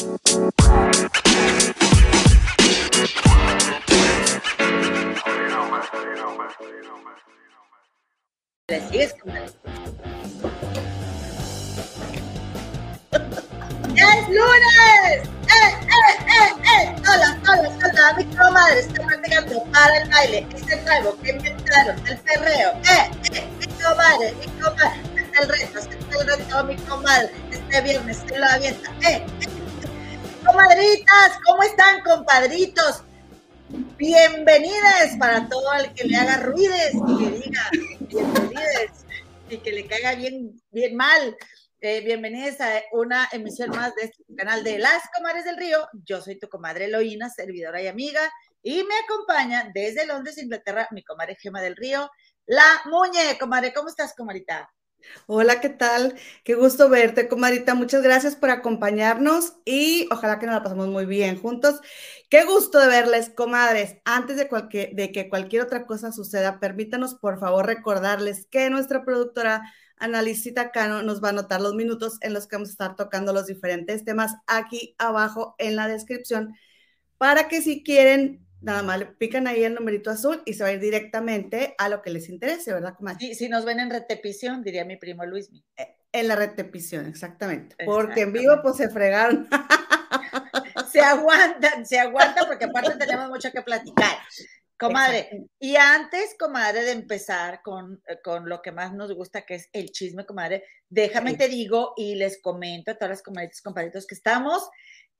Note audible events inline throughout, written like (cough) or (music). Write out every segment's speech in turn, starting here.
sigues ¡Es lunes! ¡Eh, eh, eh, eh! Hola, hola, hola, mi comadre está practicando para el baile. Este nuevo que inventaron, el perreo. ¡Eh, eh! Mi comadre, mi comadre. Este el reto, este el reto, mi comadre. Este viernes se lo avienta. ¡Eh, eh! Comadritas, ¿cómo están, compadritos? Bienvenidas para todo el que le haga ruides y que diga bienvenidas y que le caiga bien, bien mal. Eh, bienvenidos a una emisión más de este canal de Las Comadres del Río. Yo soy tu comadre Eloína, servidora y amiga, y me acompaña desde Londres, Inglaterra, mi comadre Gema del Río, la Muñe. Comadre, ¿cómo estás, comadita? Hola, ¿qué tal? Qué gusto verte, comadita. Muchas gracias por acompañarnos y ojalá que nos la pasemos muy bien juntos. Qué gusto de verles, comadres. Antes de, de que cualquier otra cosa suceda, permítanos por favor recordarles que nuestra productora Analicita Cano nos va a anotar los minutos en los que vamos a estar tocando los diferentes temas aquí abajo en la descripción para que si quieren, nada más le pican ahí el numerito azul y se va a ir directamente a lo que les interese, ¿verdad, comadre? Sí, si nos ven en repetición, diría mi primo Luis. Eh, en la repetición, exactamente. Porque en vivo pues se fregaron. (laughs) se aguantan, se aguantan porque aparte tenemos mucho que platicar. Comadre, y antes, comadre, de empezar con, eh, con, lo que más nos gusta, que es el chisme, comadre, déjame te digo y les comento a todas las comadritas compadritos que estamos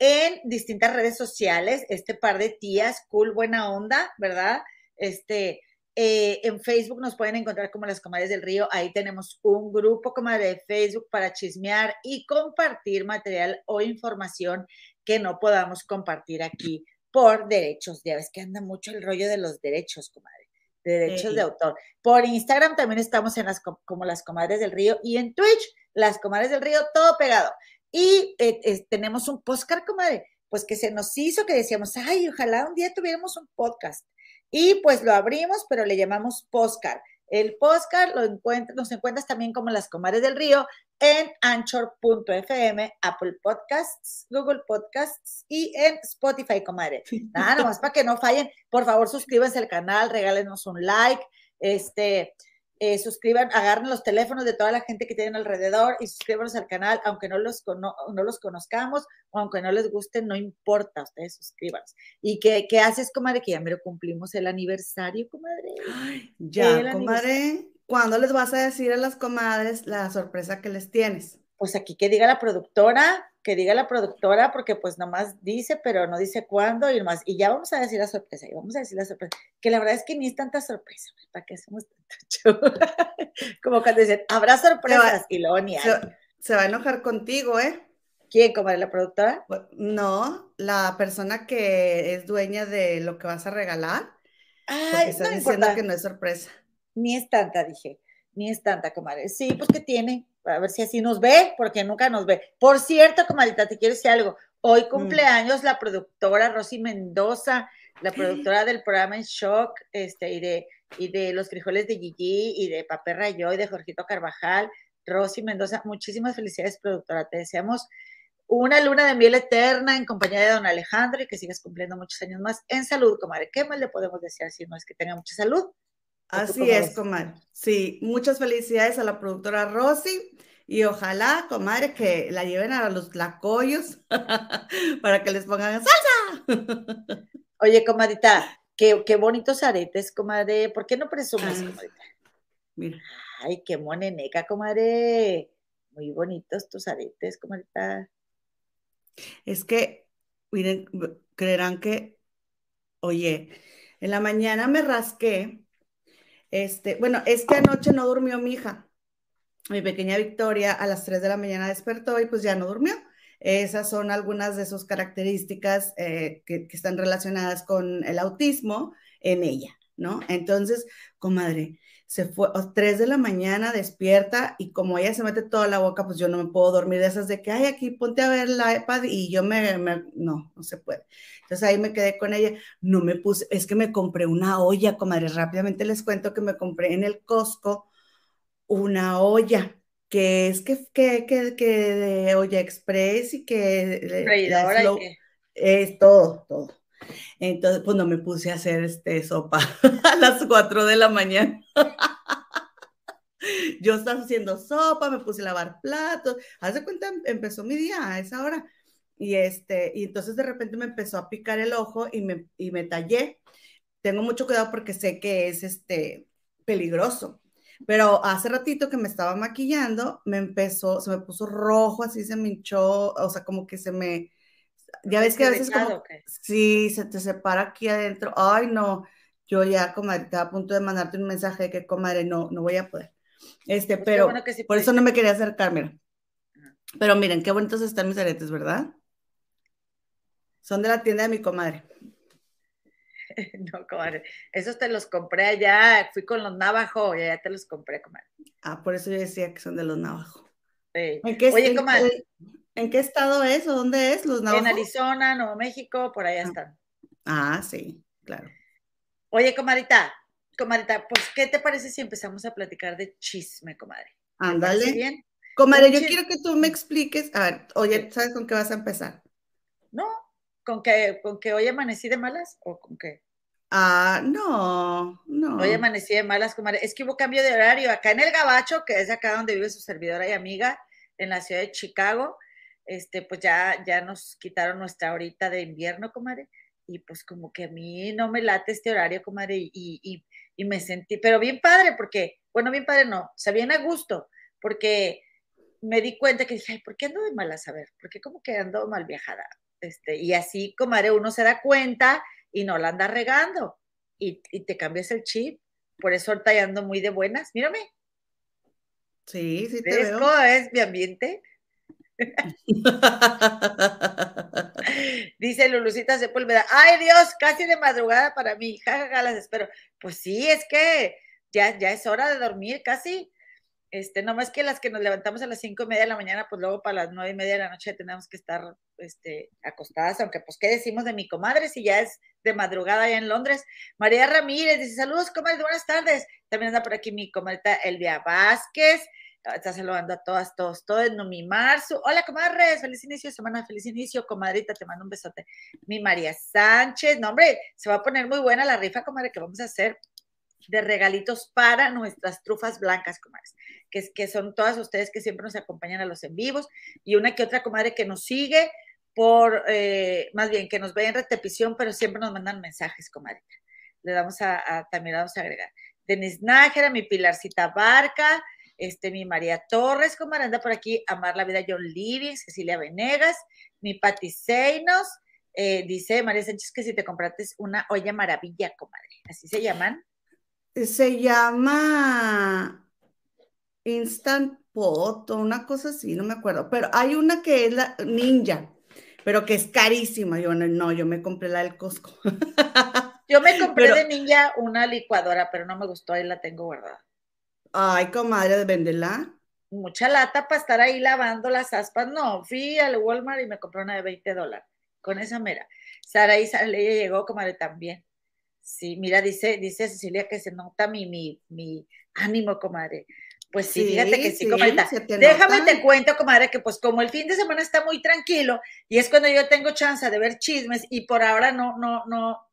en distintas redes sociales, este par de tías, cool, buena onda, ¿verdad? Este, eh, en Facebook nos pueden encontrar como las comadres del río. Ahí tenemos un grupo, comadre, de Facebook para chismear y compartir material o información que no podamos compartir aquí por derechos. Ya ves que anda mucho el rollo de los derechos, comadre, de derechos de autor. Por Instagram también estamos en las como las comadres del río y en Twitch, las comadres del río, todo pegado. Y eh, tenemos un podcast, comadre, pues que se nos hizo que decíamos, ay, ojalá un día tuviéramos un podcast. Y pues lo abrimos, pero le llamamos podcast. El podcast lo encuentras, nos encuentras también como las comadres del río en anchor.fm, Apple Podcasts, Google Podcasts y en Spotify, comadre. Nada, nomás para que no fallen, por favor suscríbanse al canal, regálenos un like, este, eh, suscriban, agarren los teléfonos de toda la gente que tienen alrededor y suscríbanos al canal, aunque no los, no los conozcamos o aunque no les guste, no importa, ustedes suscríbanse. ¿Y qué, qué haces, comadre? Que ya me lo cumplimos el aniversario, comadre. ya, comadre. ¿Cuándo les vas a decir a las comadres la sorpresa que les tienes? Pues aquí que diga la productora, que diga la productora, porque pues nomás dice, pero no dice cuándo y más. Y ya vamos a decir la sorpresa, y vamos a decir la sorpresa. Que la verdad es que ni es tanta sorpresa, ¿para qué hacemos tanto (laughs) Como cuando dicen, habrá sorpresas y luego ni hay. Se, va a enojar contigo, ¿eh? ¿Quién? ¿Cómo la productora? No, la persona que es dueña de lo que vas a regalar. Ay, está diciendo que no es sorpresa. Ni es tanta, dije. Ni es tanta, comadre. Sí, pues que tiene. A ver si así nos ve, porque nunca nos ve. Por cierto, comadita, te quiero decir algo. Hoy mm. cumpleaños la productora Rosy Mendoza, la productora del programa En Shock, este, y de, y de Los Frijoles de Gigi, y de Papel Rayo, y de Jorgito Carvajal. Rosy Mendoza, muchísimas felicidades, productora. Te deseamos una luna de miel eterna en compañía de don Alejandro y que sigas cumpliendo muchos años más en salud, comadre. ¿Qué más le podemos decir si no es que tenga mucha salud? Así es, comadre. Sí, muchas felicidades a la productora Rosy y ojalá, comadre, que la lleven a los lacoyos (laughs) para que les pongan salsa. Oye, comadita, qué, qué bonitos aretes, comadre. ¿Por qué no presumes, comadita? Mira. Ay, qué moneneca, comadre. Muy bonitos tus aretes, comadita. Es que, miren, creerán que, oye, en la mañana me rasqué este, bueno, es que anoche no durmió mi hija. Mi pequeña Victoria a las 3 de la mañana despertó y pues ya no durmió. Esas son algunas de sus características eh, que, que, están relacionadas con el autismo en ella, ¿no? Entonces, comadre, se fue a 3 de la mañana, despierta y como ella se mete toda la boca, pues yo no me puedo dormir de esas de que, ay, aquí ponte a ver la iPad y yo me, no, no se puede. Entonces ahí me quedé con ella, no me puse, es que me compré una olla, comadre, rápidamente les cuento que me compré en el Costco una olla que es que, que, que, que de olla express y que... Y que... Es todo, todo. Entonces, pues no me puse a hacer este sopa (laughs) a las 4 de la mañana. (laughs) Yo estaba haciendo sopa, me puse a lavar platos. Haz de cuenta, empezó mi día a esa hora. Y, este, y entonces de repente me empezó a picar el ojo y me, y me tallé. Tengo mucho cuidado porque sé que es este, peligroso. Pero hace ratito que me estaba maquillando, me empezó, se me puso rojo, así se me hinchó, o sea, como que se me, ya ves que a veces como, sí, se te separa aquí adentro, ay no, yo ya, comadre, estaba a punto de mandarte un mensaje de que, comadre, no, no voy a poder. Este, pues pero por eso no me quería acercar, mira. Pero miren, qué bonitos están mis aretes, ¿verdad? Son de la tienda de mi comadre. (laughs) No, comadre. Esos te los compré allá, fui con los Navajo y allá te los compré, comadre. Ah, por eso yo decía que son de los Navajo. ¿En qué, Oye, comadre. ¿En qué estado es o dónde es los Navajo? En Arizona, Nuevo México, por allá ah. están. Ah, sí, claro. Oye, comadita, comadita, pues, ¿qué te parece si empezamos a platicar de chisme, comadre? Ándale. bien? Comadre, yo quiero que tú me expliques. A ver, oye, ¿sabes con qué vas a empezar? No, ¿Con que, ¿Con que hoy amanecí de malas o con qué? Ah, no, no. Hoy amanecí de malas, comadre. Es que hubo cambio de horario. Acá en el Gabacho, que es acá donde vive su servidora y amiga, en la ciudad de Chicago, este, pues ya, ya nos quitaron nuestra horita de invierno, comadre. Y pues como que a mí no me late este horario, comadre, y, y, y me sentí, pero bien padre, porque, bueno, bien padre no, o sea, bien a gusto, porque me di cuenta que dije, ay, ¿por qué ando de malas? A ver, ¿por qué como que ando mal viajada? Este, y así, comadre, uno se da cuenta y no la anda regando y, te cambias el chip. Por eso ahorita ando muy de buenas. Mírame. Sí, sí te veo. es mi ambiente? (laughs) Dice Lulucita Sepúlveda, ay Dios, casi de madrugada para mí, jajaja, las espero. Pues sí, es que ya, ya es hora de dormir, casi. Este, no más que las que nos levantamos a las cinco y media de la mañana, pues luego para las nueve y media de la noche tenemos que estar este, acostadas, aunque pues, ¿qué decimos de mi comadre si ya es de madrugada allá en Londres? María Ramírez dice, saludos, comadre, buenas tardes. También anda por aquí mi comadre Elvia Vázquez, está saludando a todas, todos, todos, no mi Marzo. Hola, comadre, feliz inicio de semana, feliz inicio, comadrita, te mando un besote. Mi María Sánchez, no, hombre, se va a poner muy buena la rifa, comadre, que vamos a hacer de regalitos para nuestras trufas blancas, comadres, que, que son todas ustedes que siempre nos acompañan a los en vivos, y una que otra comadre que nos sigue por, eh, más bien, que nos ve en repetición, pero siempre nos mandan mensajes, comadre. Le damos a, también vamos a agregar. Denis Nájera, mi Pilarcita Barca, este, mi María Torres, comadre, anda por aquí, Amar la Vida John Living, Cecilia Venegas, mi Pati Seinos, eh, dice María Sánchez que si te compraste una olla maravilla, comadre, así se llaman se llama Instant Pot o una cosa así, no me acuerdo, pero hay una que es la Ninja, pero que es carísima. Yo no, yo me compré la del Costco. Yo me compré de Ninja una licuadora, pero no me gustó, ahí la tengo guardada. Ay, comadre, véndela. Mucha lata para estar ahí lavando las aspas. No, fui al Walmart y me compré una de 20 dólares, con esa mera. Sara y Sara llegó, comadre, también. Sí, mira, dice, dice Cecilia que se nota mi, mi, mi ánimo, comadre. Pues sí, fíjate que sí, comadre. Déjame te cuento, comadre, que pues como el fin de semana está muy tranquilo y es cuando yo tengo chance de ver chismes y por ahora no, no, no, o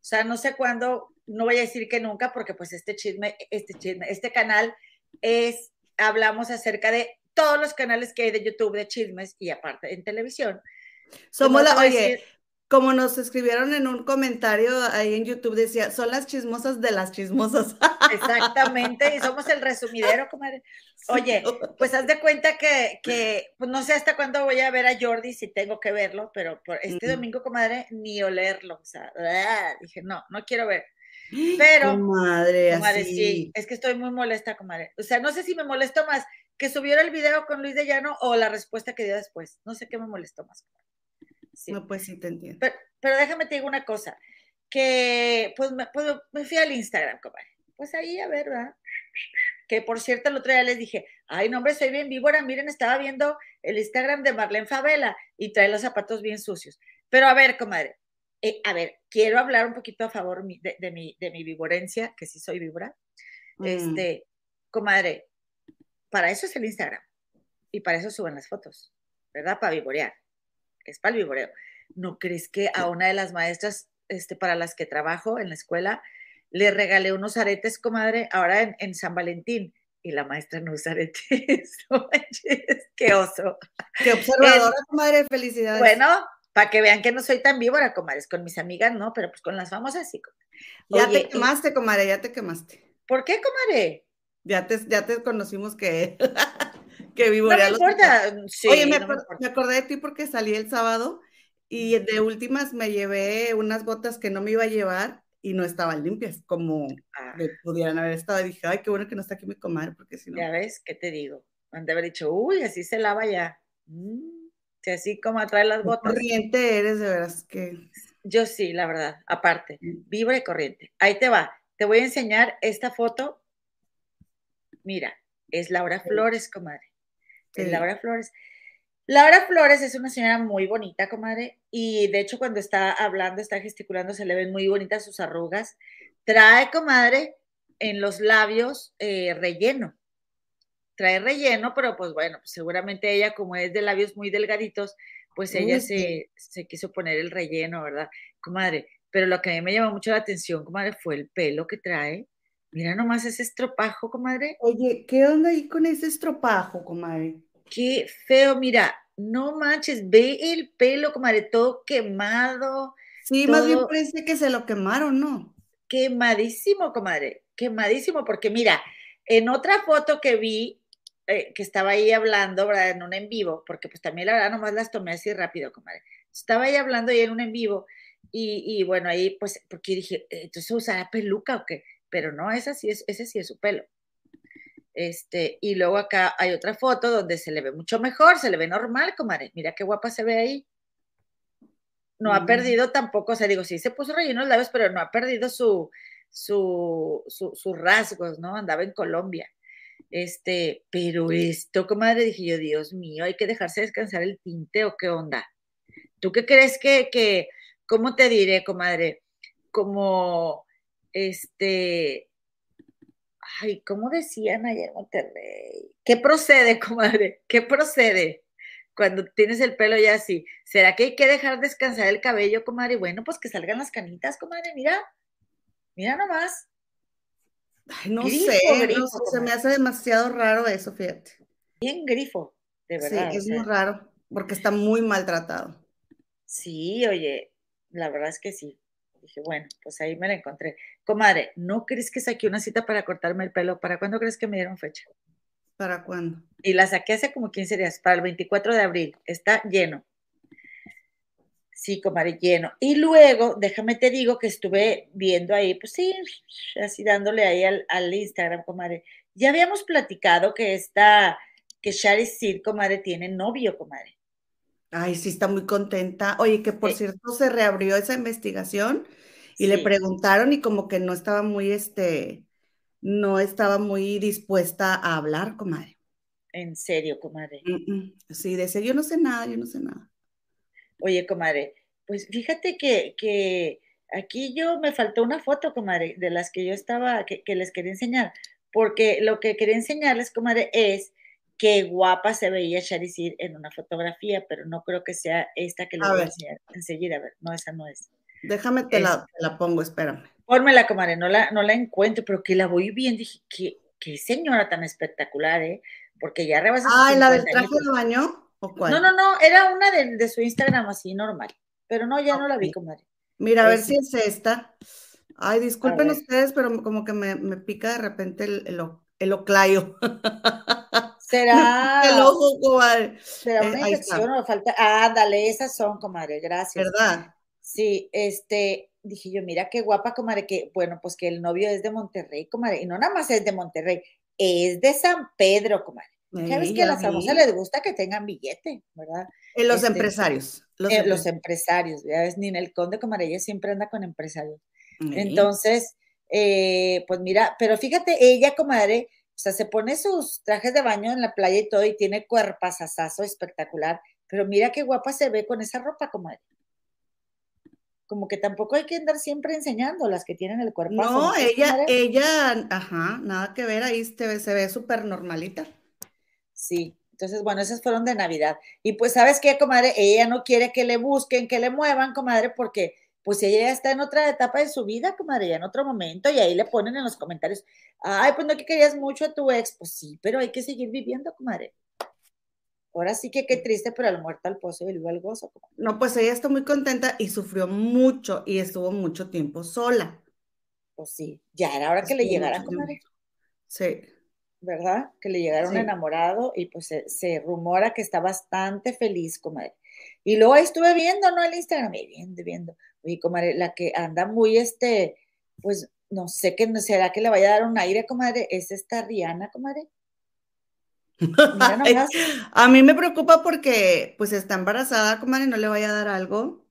sea, no sé cuándo, no voy a decir que nunca, porque pues este chisme, este chisme, este canal es, hablamos acerca de todos los canales que hay de YouTube de chismes y aparte en televisión. Somos la, oye, como nos escribieron en un comentario ahí en YouTube, decía, son las chismosas de las chismosas. (laughs) Exactamente, y somos el resumidero, comadre. Oye, pues haz de cuenta que, que, pues no sé hasta cuándo voy a ver a Jordi si tengo que verlo, pero por este domingo, comadre, ni olerlo. O sea, dije, no, no quiero ver. Pero, comadre, comadre sí, es que estoy muy molesta, comadre. O sea, no sé si me molesto más que subiera el video con Luis de Llano o la respuesta que dio después. No sé qué me molestó más. Comadre. No, pues sí te entiendo. Pero, déjame te digo una cosa, que pues me, pues me fui al Instagram, comadre. Pues ahí, a ver, ¿verdad? Que por cierto, el otro día les dije, ay, no, hombre, soy bien víbora. Miren, estaba viendo el Instagram de Marlene Favela y trae los zapatos bien sucios. Pero a ver, comadre, eh, a ver, quiero hablar un poquito a favor de, mi, de mi vivorencia, que sí soy víbora. Mm. Este, comadre, para eso es el Instagram. Y para eso suben las fotos, ¿verdad? Para vivorear. Es para el vivoreo. ¿No crees que a una de las maestras este, para las que trabajo en la escuela le regalé unos aretes, comadre, ahora en, en San Valentín? Y la maestra no usa aretes. (laughs) ¡Qué oso! ¡Qué observadora, comadre! ¡Felicidades! Bueno, para que vean que no soy tan víbora, comadres. Con mis amigas no, pero pues con las famosas sí. Ya te quemaste, comadre, ya te quemaste. ¿Por qué, comadre? Ya te, ya te conocimos que, (laughs) que vivo No me importa. Sí, Oye, me, no me acordé de ti porque salí el sábado y de últimas me llevé unas botas que no me iba a llevar y no estaban limpias, como Ah, pudieran haber estado. Y dije, ay, qué bueno que no está aquí mi comadre, porque si no. ya ves, ¿qué te digo? Han de haber dicho, uy, así se lava ya. Mm, así como atrae las botas. corriente eres, de veras que. Yo sí, la verdad, aparte, vibra y corriente. Ahí te va. Te voy a enseñar esta foto. Mira, es Laura. Flores, comadre. Es Sí. Laura Flores. Laura Flores es una señora muy bonita, comadre, y de hecho cuando está hablando, está gesticulando, se le ven muy bonitas sus arrugas. Trae, comadre, en los labios eh, relleno. Trae relleno, pero pues bueno, pues seguramente ella, como es de labios muy delgaditos, pues ella se, se quiso poner el relleno, ¿verdad? Comadre, pero lo que a mí me llamó mucho la atención, comadre, fue el pelo que trae. Mira nomás ese estropajo, comadre. Oye, ¿qué onda ahí con ese estropajo, comadre? Qué feo, mira, no manches, ve el pelo, comadre, todo quemado, Sí, más bien parece que se lo quemaron, ¿no? quemadísimo, comadre, quemadísimo, porque mira, en otra foto que vi, eh, que estaba ahí hablando, ¿verdad? En un en vivo, porque pues también la verdad nomás las tomé así rápido, comadre. Estaba ahí hablando ahí en un en vivo y, y bueno, ahí pues, porque dije, "Eh, entonces usará peluca o qué, pero no, esa sí es, ese sí es su pelo. Este, y luego acá hay otra foto donde se le ve mucho mejor, se le ve normal, comadre. Mira qué guapa se ve ahí. No ha Mm. perdido tampoco, o sea, digo, sí se puso relleno los labios, pero no ha perdido su, su, su- sus rasgos, ¿no? Andaba en Colombia. Este, pero esto, comadre, dije yo, Dios mío, hay que dejarse descansar el tinte o qué onda. ¿Tú qué crees que, que cómo te diré, comadre? Como, este, ay, ¿cómo decían allá en Monterrey? ¿Qué procede, (laughs) comadre? ¿Qué procede? Cuando tienes el pelo ya así, ¿será que hay que dejar descansar el cabello, comadre? Bueno, pues que salgan las canitas, comadre, mira, mira nomás. Ay, no Grifo, sé, no grifo, se me hace demasiado raro eso, fíjate. Bien grifo, de Sí, verdad. o es sea. muy raro, porque está muy maltratado. Sí, oye, la verdad es que sí. Dije, bueno, pues ahí me la encontré. Comadre, ¿no crees que saqué una cita para cortarme el pelo? ¿Para cuándo crees que me dieron fecha? ¿Para cuándo? Y la saqué hace como 15 días, para el 24 de abril. Está lleno. Sí, comadre, lleno. Y luego, déjame te digo que estuve viendo ahí, pues sí, así dándole ahí al, al Instagram, comadre. Ya habíamos platicado que esta, que Shari Sid, comadre, tiene novio, comadre. Ay, sí, está muy contenta. Oye, que por cierto se reabrió esa investigación y le preguntaron y como que no estaba muy, este, no estaba muy dispuesta a hablar, comadre. en serio, comadre. Mm, mm. Sí, decía, yo no sé nada, yo no sé nada. Oye, comadre, pues fíjate que, que aquí yo me faltó una foto, comadre, de las que yo estaba, que, que les quería enseñar, porque lo que quería enseñarles, comadre, es qué guapa se veía Charicir en una fotografía, pero no creo que sea esta que les A voy a enseñar enseguida. A ver, no, esa no es. déjame te Es, la, te la pongo, espérame. Pónmela, comadre, no la, no la encuentro, pero que la voy bien, dije, qué, qué señora tan espectacular, ¿eh? Porque ya rebasa sus Ay, ¿la del 50 traje de baño o No, cuál? no, no, era una de, de su Instagram así normal, pero no, ya no la vi, comadre. Mira, a ver Es, si es esta. Ay, disculpen ustedes, pero como que me, me pica de repente el, el, el oclayo. (laughs) Pica (laughs) el ¿Será, ojo, comadre. será Eh, una infección está, o falta? Ah, ándale, esas son, comadre, gracias. ¿verdad? Sí, este, dije yo, mira qué guapa, comadre, que, bueno, pues que el novio es de Monterrey, comadre, y no nada más es de Monterrey, es de San Pedro, comadre. Ya ves Sí, que a las famosas les gusta que tengan billete, ¿verdad? Eh, los Este, empresarios, los eh, los empresarios. empresarios, ya ves, Ninel Conde, comadre, ella siempre anda con empresarios. Entonces, eh, pues mira, pero fíjate, ella, comadre, o sea, se pone sus trajes de baño en la playa y todo, y tiene cuerpazazazo espectacular, pero mira qué guapa se ve con esa ropa, comadre. Como que tampoco hay que andar siempre enseñando las que tienen el cuerpazo, ¿no ella, ella, ajá, nada que ver, ahí se ve, se ve súper normalita. Sí, entonces, bueno, esas fueron de Navidad. Y pues, ¿sabes qué, comadre? Ella no quiere que le busquen, que le muevan, comadre, porque pues ella ya está en otra etapa de su vida, comadre, ya en otro momento, y ahí le ponen en los comentarios, ay, pues no que querías mucho a tu ex, pues sí, pero hay que seguir viviendo, comadre. Ahora sí que qué triste, pero al muerto al pozo y luego al gozo. No, pues ella está muy contenta y sufrió mucho y estuvo mucho tiempo sola. Pues sí, ya era hora que le llegara, comadre. Sí. ¿Verdad? Que le llegara un enamorado y pues se, rumora que está bastante feliz, comadre. Y luego ahí estuve viendo, ¿no? El Instagram, viendo, viendo. Oye, comadre, la que anda muy, este, pues, no sé qué, ¿será que le vaya a dar un aire, comadre? ¿Es esta Rihanna, comadre? (laughs) a mí me preocupa porque, pues, está embarazada, comadre, no le vaya a dar algo.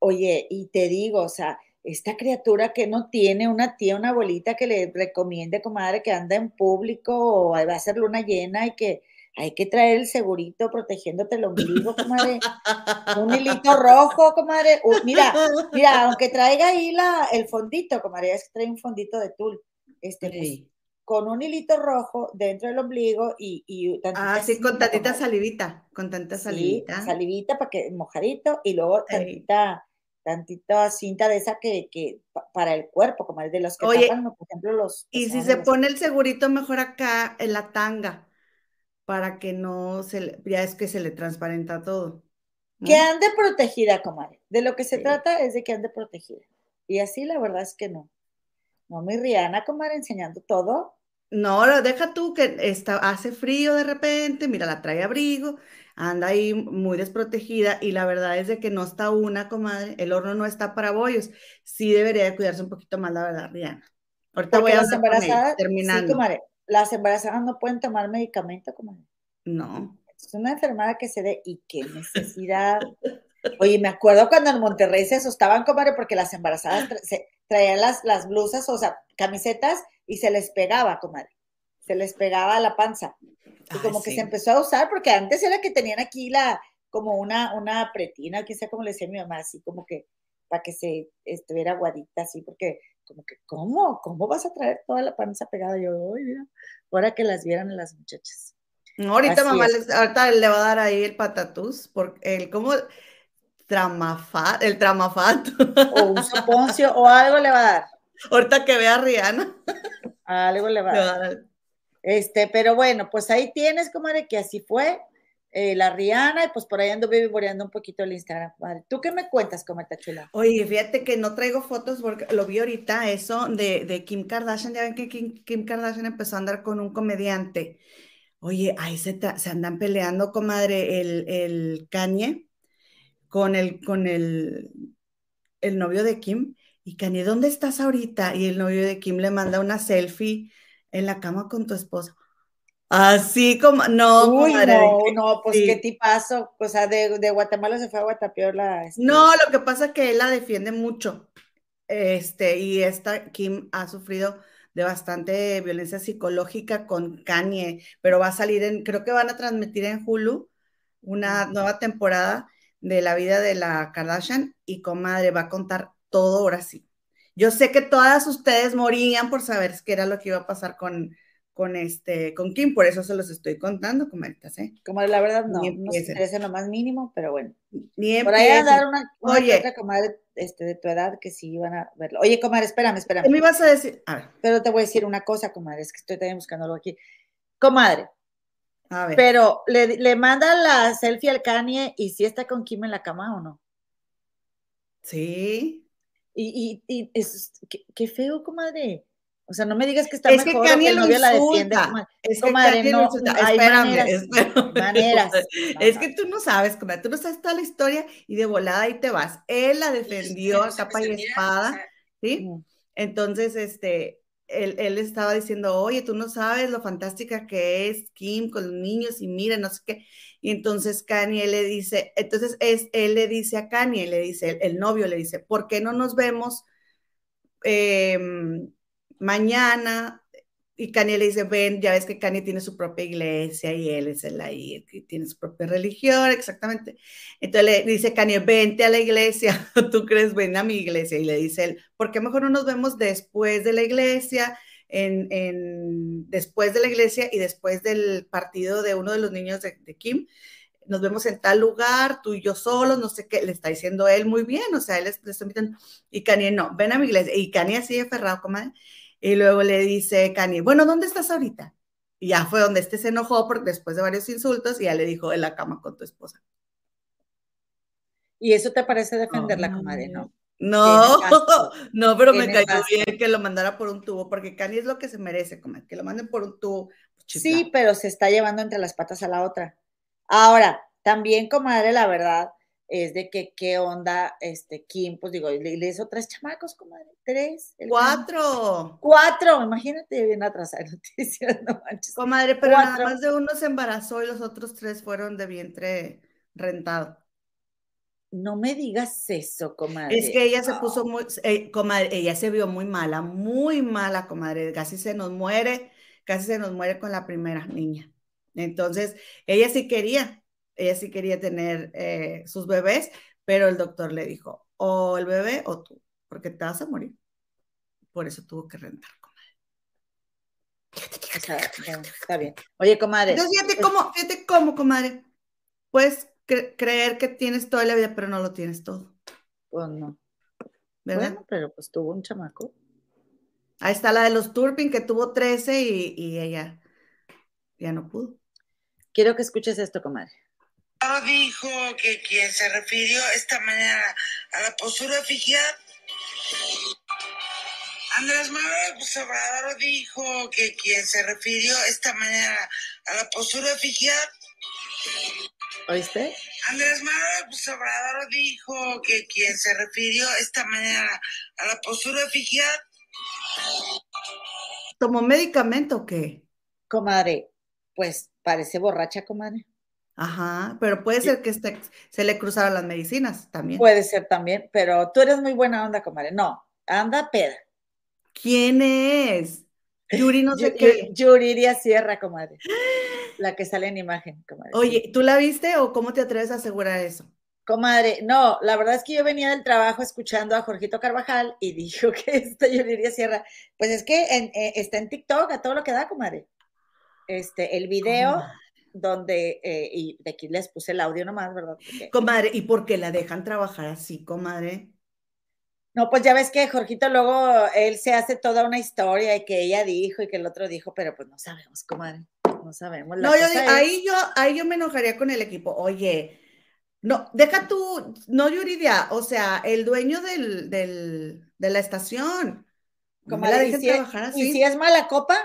Oye, y te digo, o sea, esta criatura que no tiene una tía, una abuelita que le recomiende, comadre, que anda en público o va a hacer luna llena y que hay que traer el segurito protegiéndote el ombligo, comadre. un hilito rojo, comadre. mira, mira, aunque traiga ahí la, el fondito, comadre, es que trae un fondito de tul. Este, pues, con un hilito rojo dentro del ombligo y, y Ah, sí, con tantita salivita, con tanta salivita. salivita para que mojadito y luego tantita tantita cinta de esa que, que para el cuerpo, como el de los que Oye, por ejemplo, los... Y si se pone el segurito mejor acá en la tanga, para que no se, ya es que se le transparenta todo. Que ande protegida, comadre. De lo que se trata es de que ande protegida. Y así la verdad es que no. No, mi Rihanna, comadre, enseñando todo. No, deja tú que está, hace frío de repente, mira, la trae abrigo, anda ahí muy desprotegida y la verdad es de que no está una, comadre, el horno no está para bollos. Sí debería de cuidarse un poquito más, la verdad, Rihanna. Ahorita voy a las embarazadas, terminando. Sí, comadre, las embarazadas no pueden tomar medicamento, comadre. No. Es una enfermedad que se dé y qué necesidad. Oye, me acuerdo cuando en Monterrey se asustaban, comadre, porque las embarazadas se traían las, las blusas, o sea, camisetas y se les pegaba, comadre. Se les pegaba la panza. Y como que se empezó a usar, porque antes era que tenían aquí la, como una, una pretina, quizá como le decía mi mamá, así como que para que se estuviera aguadita, así, porque como que, ¿cómo? ¿Cómo vas a traer toda la panza pegada? Yo, ay, mira, ahora que las vieran las muchachas. ahorita mamá, ahorita le va a dar ahí el patatús, porque el, ¿cómo? Tramafat, el tramafat. O un soponcio, o algo le va a dar. (laughs) Ahorita que vea a Rihanna. Algo le va a dar. Este, pero bueno, pues ahí tienes, comadre, que así fue eh, la Rihanna, y pues por ahí ando vivoreando un poquito el Instagram. ¿Tú qué me cuentas, comadre chula? Oye, fíjate que no traigo fotos porque lo vi ahorita, eso de, Kim Kardashian, ya ven que Kim, Kardashian empezó a andar con un comediante. Oye, ahí se, se andan peleando, comadre, el, el Kanye con el, con el, el novio de Kim. Y Kanye, ¿dónde estás ahorita? Y el novio de Kim le manda una selfie en la cama con tu esposo. Así como, no, Uy, no, no, pues qué tipazo. O sea, de, de, Guatemala se fue a Guatapiola. Este. No, lo que pasa es que él la defiende mucho. Este, y esta Kim ha sufrido de bastante violencia psicológica con Kanye, pero va a salir en, creo que van a transmitir en Hulu una nueva temporada de la vida de la Kardashian y comadre va a contar todo ahora sí. Yo sé que todas ustedes morían por saber qué era lo que iba a pasar con, con, este, con Kim, por eso se los estoy contando, comadritas, ¿eh? Como la verdad no, no se interesa lo más mínimo, pero bueno. Ni por ahí a dar una, Oye, otra comadre este, de tu edad que sí iban a verlo. Oye, comadre, espérame, espérame. ¿Qué me ibas a decir? A ver. Pero te voy a decir una cosa, comadre, es que estoy también buscándolo aquí. Comadre, a ver. Pero le, le manda la selfie al Kanye y si está con Kim en la cama o no. Sí. Y, y, y es, qué, feo, comadre. O sea, no me digas que está es mejor que, que el novio la defiende. Es que comadre, no, hay maneras, maneras. (laughs) Es que tú no sabes, comadre, tú no sabes toda la historia y de volada ahí te vas. Él la defendió a capa y espada, ¿sí? Entonces, este, él, estaba diciendo, oye, tú no sabes lo fantástica que es Kim con los niños y mira, no sé qué. Y entonces Kanye le dice, entonces es, él le dice a Kanye, le dice, el, novio le dice, ¿por qué no nos vemos em, mañana? Y Kanye le dice, ven, ya ves que Kanye tiene su propia iglesia y él es el ahí, tiene su propia religión, exactamente. Entonces le dice Kanye, vente a la iglesia, (laughs) tú crees, ven a mi iglesia. Y le dice él, ¿por qué mejor no nos vemos después de la iglesia? en, después de la iglesia y después del partido de uno de los niños de, Kim, nos vemos en tal lugar, tú y yo solos, no sé qué, le está diciendo él muy bien, o sea, él le está invitando, y Kanye, no, ven a mi iglesia, y Kanye así aferrado, comadre, y luego le dice Kanye, bueno, ¿dónde estás ahorita? Y ya fue donde este se enojó porque después de varios insultos y ya le dijo en la cama con tu esposa. ¿Y eso te parece defenderla, comadre, no? No, (laughs) no, pero me cayó bien que lo mandara por un tubo, porque Kanye es lo que se merece, comadre, que lo manden por un tubo. Sí, pero se está llevando entre las patas a la otra. Ahora, también, comadre, la verdad, es de que qué onda, este, Kim, pues digo, le, le hizo tres chamacos, comadre, tres. Cuatro. Cuatro, imagínate bien atrasada noticias, (laughs) no manches. Comadre, pero nada más de uno se embarazó y los otros tres fueron de vientre rentado. No me digas eso, comadre. Es que ella se puso muy, eh, comadre, ella se vio muy mala, muy mala, comadre, casi se nos muere, casi se nos muere con la primera niña. Entonces, ella sí quería, ella sí quería tener eh, sus bebés, pero el doctor le dijo, o el bebé o tú, porque te vas a morir. Por eso tuvo que rentar, comadre. está bien. Oye, comadre. Entonces, fíjate cómo, fíjate cómo, comadre. Puedes creer que tienes toda la vida, pero no lo tienes todo. Pues no. ¿Verdad? Bueno, pero pues tuvo un chamaco. Ahí está la de los Turpin, que tuvo 13 y, y ella ya no pudo. Quiero que escuches esto, comadre dijo que quien se refirió esta mañana a la postura oficial. Andrés Manuel Obrador dijo que quien se refirió esta mañana a la postura oficial. ¿Oíste? Andrés Manuel Obrador dijo que quien se refirió esta mañana a la postura oficial. ¿Tomó medicamento o qué? Comadre, pues parece borracha, comadre. Ajá, pero puede ser que este, se le cruzaron las medicinas también. Puede ser también, pero tú eres muy buena onda, comadre. No, anda peda. ¿Quién es? Yuri no (laughs) sé qué. Yuriria Sierra, comadre. La que sale en imagen, comadre. Oye, ¿tú la viste o cómo te atreves a asegurar eso? Comadre, no, la verdad es que yo venía del trabajo escuchando a Jorgito Carvajal y dijo (laughs) que esta Yuriria Sierra, pues es que eh, está en TikTok a todo lo que da, comadre. Este, el video donde, eh, y de aquí les puse el audio nomás, ¿verdad? Comadre, ¿y por qué la dejan trabajar así, comadre? No, pues ya ves que Jorgito luego él se hace toda una historia y que ella dijo y que el otro dijo, pero pues no sabemos, comadre, no sabemos. no, yo, ahí, yo, ahí yo me enojaría con el equipo. Oye, no, deja tú, no Yuridia, o sea, el dueño del, del, de la estación. ¿Cómo la dejen trabajar así? Y si es mala copa,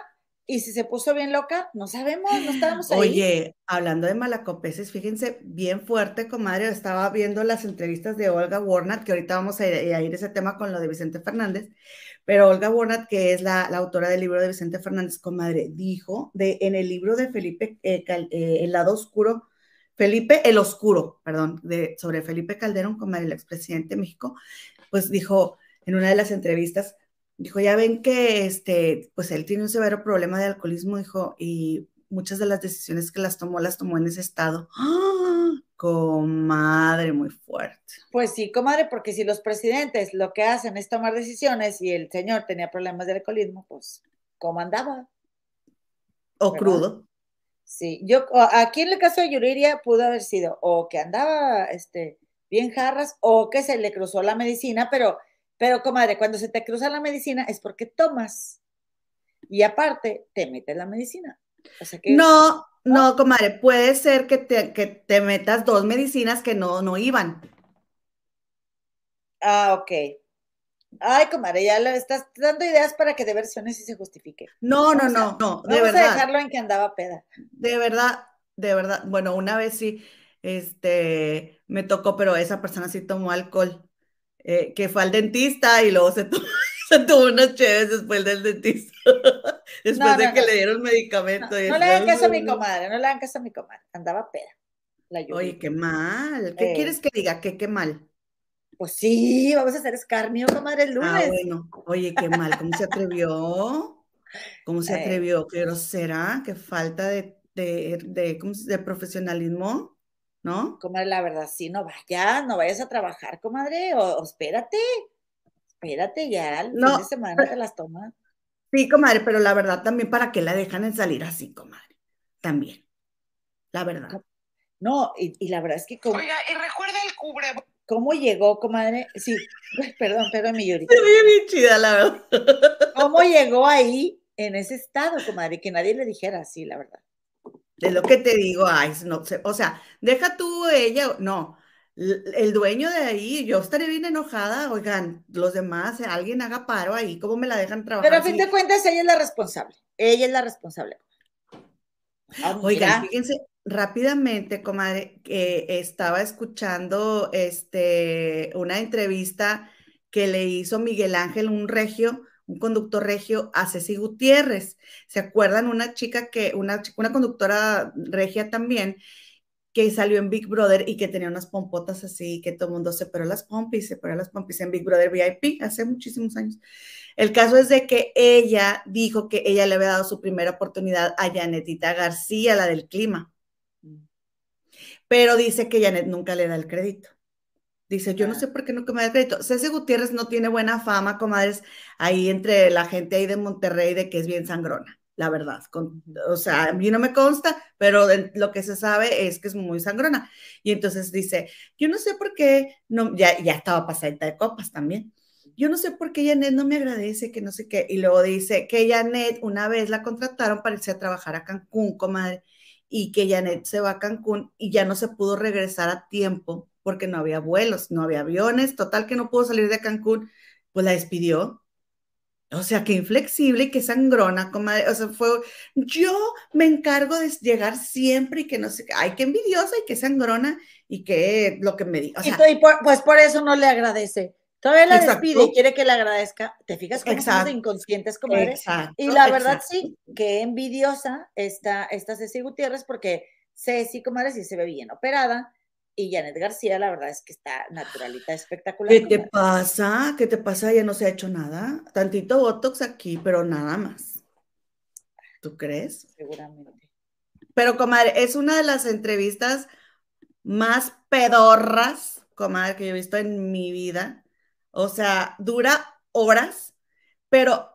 y si se puso bien loca, no sabemos, no estábamos ahí. Oye, hablando de malacopeses, fíjense, bien fuerte, comadre, estaba viendo las entrevistas de Olga Warnat, que ahorita vamos a ir, a ese tema con lo de Vicente Fernández, pero Olga Warnat, que es la, autora del libro de Vicente Fernández, comadre, dijo en el libro de Felipe, eh, eh, El lado oscuro, Felipe el Oscuro, perdón, de, sobre Felipe Calderón, comadre, el expresidente de México, pues dijo en una de las entrevistas, dijo, ya ven que este, pues él tiene un severo problema de alcoholismo, dijo, y muchas de las decisiones que las tomó, las tomó en ese estado. ¡Ah! Comadre, muy fuerte. Pues sí, comadre, porque si los presidentes lo que hacen es tomar decisiones y el señor tenía problemas de alcoholismo, pues, ¿cómo andaba? O crudo. Sí, yo, aquí en el caso de Yuriria pudo haber sido o que andaba este, bien jarras o que se le cruzó la medicina, pero pero, comadre, cuando se te cruza la medicina es porque tomas. Y aparte, te metes la medicina. no, no, comadre, puede ser que te, que te metas dos medicinas que no, no iban. Ah, ok. Ay, comadre, ya le estás dando ideas para que de versiones sí se justifique. No, no, no, no, de vamos verdad. a dejarlo en que andaba peda. De verdad, de verdad. Bueno, una vez sí, este, me tocó, pero esa persona sí tomó alcohol. Eh, que fue al dentista y luego se, (laughs) tuvo unas chéves después del dentista, (laughs) después de que le dieron medicamento. No, le hagan caso a mi comadre, no le hagan caso a mi comadre, andaba peda. Oye, qué mal. ¿Qué eh. quieres que diga? ¿Qué, qué mal? Pues sí, vamos a hacer escarnio, comadre, el ah, lunes. Ah, bueno. Oye, qué mal. ¿Cómo se atrevió? ¿Cómo se (laughs) eh. atrevió? ¿Qué grosera? ¿Qué falta de, de, de, de profesionalismo? ¿No? Comadre, la verdad, sí, no vayas, no vayas a trabajar, comadre, o, espérate, espérate ya, el fin de semana te las tomas. Sí, comadre, pero la verdad también, ¿para qué la dejan en salir así, comadre? También, la verdad. No, y, la verdad es que como... Oiga, y recuerda el cubre... ¿Cómo llegó, comadre? Sí, perdón, perdón, mi Yuri. Se ve bien chida, la verdad. ¿Cómo llegó ahí en ese estado, comadre? Que nadie le dijera así, la verdad. De lo que te digo, ay, no sé, o sea, deja tú ella, no, el dueño de ahí, yo estaría bien enojada, oigan, los demás, eh, alguien haga paro ahí, ¿cómo me la dejan trabajar? Pero a fin de cuentas, ella es la responsable, ella es la responsable. Ah, oigan, fíjense, rápidamente, comadre, estaba escuchando este, una entrevista que le hizo Miguel Ángel, un regio, un conductor regio a Ceci Gutiérrez. ¿Se acuerdan? Una chica que, una, una conductora regia también, que salió en Big Brother y que tenía unas pompotas así, que todo el mundo se paró las pompis, se paró las pompis en Big Brother VIP hace muchísimos años. El caso es de que ella dijo que ella le había dado su primera oportunidad a Janetita García, la del clima. Pero dice que Janet nunca le da el crédito. Dice, yo no sé por qué nunca me da el crédito. César Gutiérrez no tiene buena fama, comadres, ahí entre la gente ahí de Monterrey de que es bien sangrona la verdad. o sea, a mí no me consta, pero lo que se sabe es que es muy sangrona. Y entonces dice, yo no sé por qué, no, ya, ya estaba pasadita de copas también. Yo no sé por qué Janet no me agradece, que no sé qué. Y luego dice que Janet una vez la contrataron para irse a trabajar a Cancún, comadre, y que Janet se va a Cancún y ya no se pudo regresar a tiempo porque no había vuelos, no había aviones, total que no pudo salir de Cancún, pues la despidió o sea, que inflexible y que sangrona, comadre. O sea, fue, yo me encargo de llegar siempre y que no sé, ay, qué envidiosa y que sangrona y que lo que me diga. y, pues por eso no le agradece. Todavía la despide y quiere que le agradezca. ¿Te fijas cómo somos inconscientes, comadre? Exacto, y la verdad sí, que envidiosa está esta Ceci Gutiérrez porque Ceci, comadre, sí se ve bien operada y Janet García, la verdad es que está naturalita, espectacular. ¿Qué te pasa? ¿Qué te pasa? Ya no se ha hecho nada. Tantito Botox aquí, pero nada más. ¿Tú crees? Seguramente. Pero, comadre, es una de las entrevistas más pedorras, comadre, que yo he visto en mi vida. O sea, dura horas, pero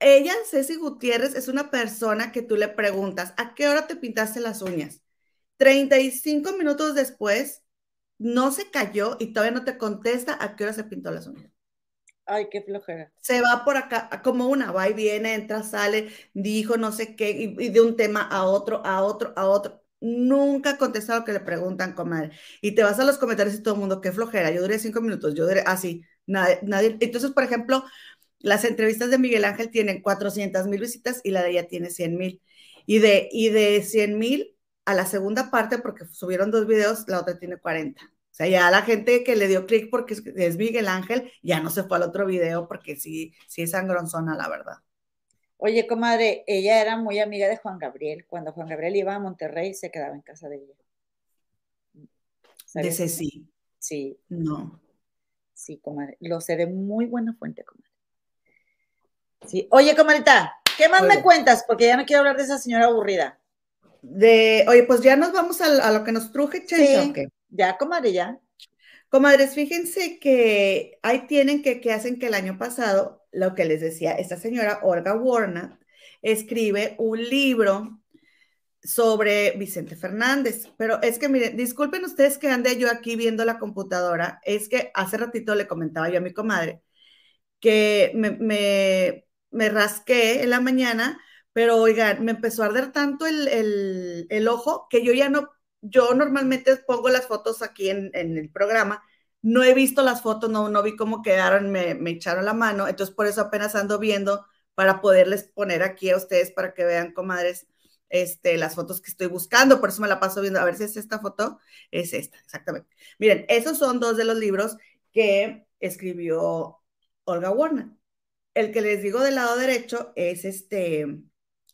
ella, Ceci Gutiérrez, es una persona que tú le preguntas, ¿a qué hora te pintaste las uñas? 35 minutos después, no se cayó y todavía no te contesta a qué hora se pintó las uñas. Ay, qué flojera. Se va por acá como una, va y viene, entra, sale, dijo no sé qué, y, de un tema a otro, a otro, a otro. Nunca ha contestado lo que le preguntan, comadre. Y te vas a los comentarios y todo el mundo, qué flojera. Yo duré cinco minutos, yo duré así. Nadie, nadie. Entonces, por ejemplo, las entrevistas de Miguel Ángel tienen 400 mil visitas y la de ella tiene 100 mil. Y de, y de 100 mil, a la segunda parte, porque subieron dos videos, la otra tiene 40. O sea, ya la gente que le dio clic porque es Miguel Ángel, ya no se fue al otro video porque sí, sí es sangronzona, la verdad. Oye, comadre, ella era muy amiga de Juan Gabriel. Cuando Juan Gabriel iba a Monterrey, se quedaba en casa de ella. ¿De sí? Sí. No. Sí, comadre. Lo sé de muy buena fuente, comadre. Sí. Oye, comadrita, ¿qué más me cuentas? Porque ya no quiero hablar de esa señora aburrida de, oye, pues ya nos vamos a, lo que nos truje, Sí, ya, comadre, ya. Comadres, fíjense que ahí tienen que, que hacen que el año pasado, lo que les decía, esta señora Olga Warner escribe un libro sobre Vicente Fernández. Pero es que, miren, disculpen ustedes que ande yo aquí viendo la computadora, es que hace ratito le comentaba yo a mi comadre que me, me, me rasqué en la mañana pero oigan, me empezó a arder tanto el, ojo que yo ya no, yo normalmente pongo las fotos aquí en, el programa, no he visto las fotos, no, no vi cómo quedaron, me, me, echaron la mano, entonces por eso apenas ando viendo para poderles poner aquí a ustedes para que vean, comadres, este, las fotos que estoy buscando, por eso me la paso viendo, a ver si es esta foto, es esta, exactamente. Miren, esos son dos de los libros que escribió Olga Warner. El que les digo del lado derecho es este,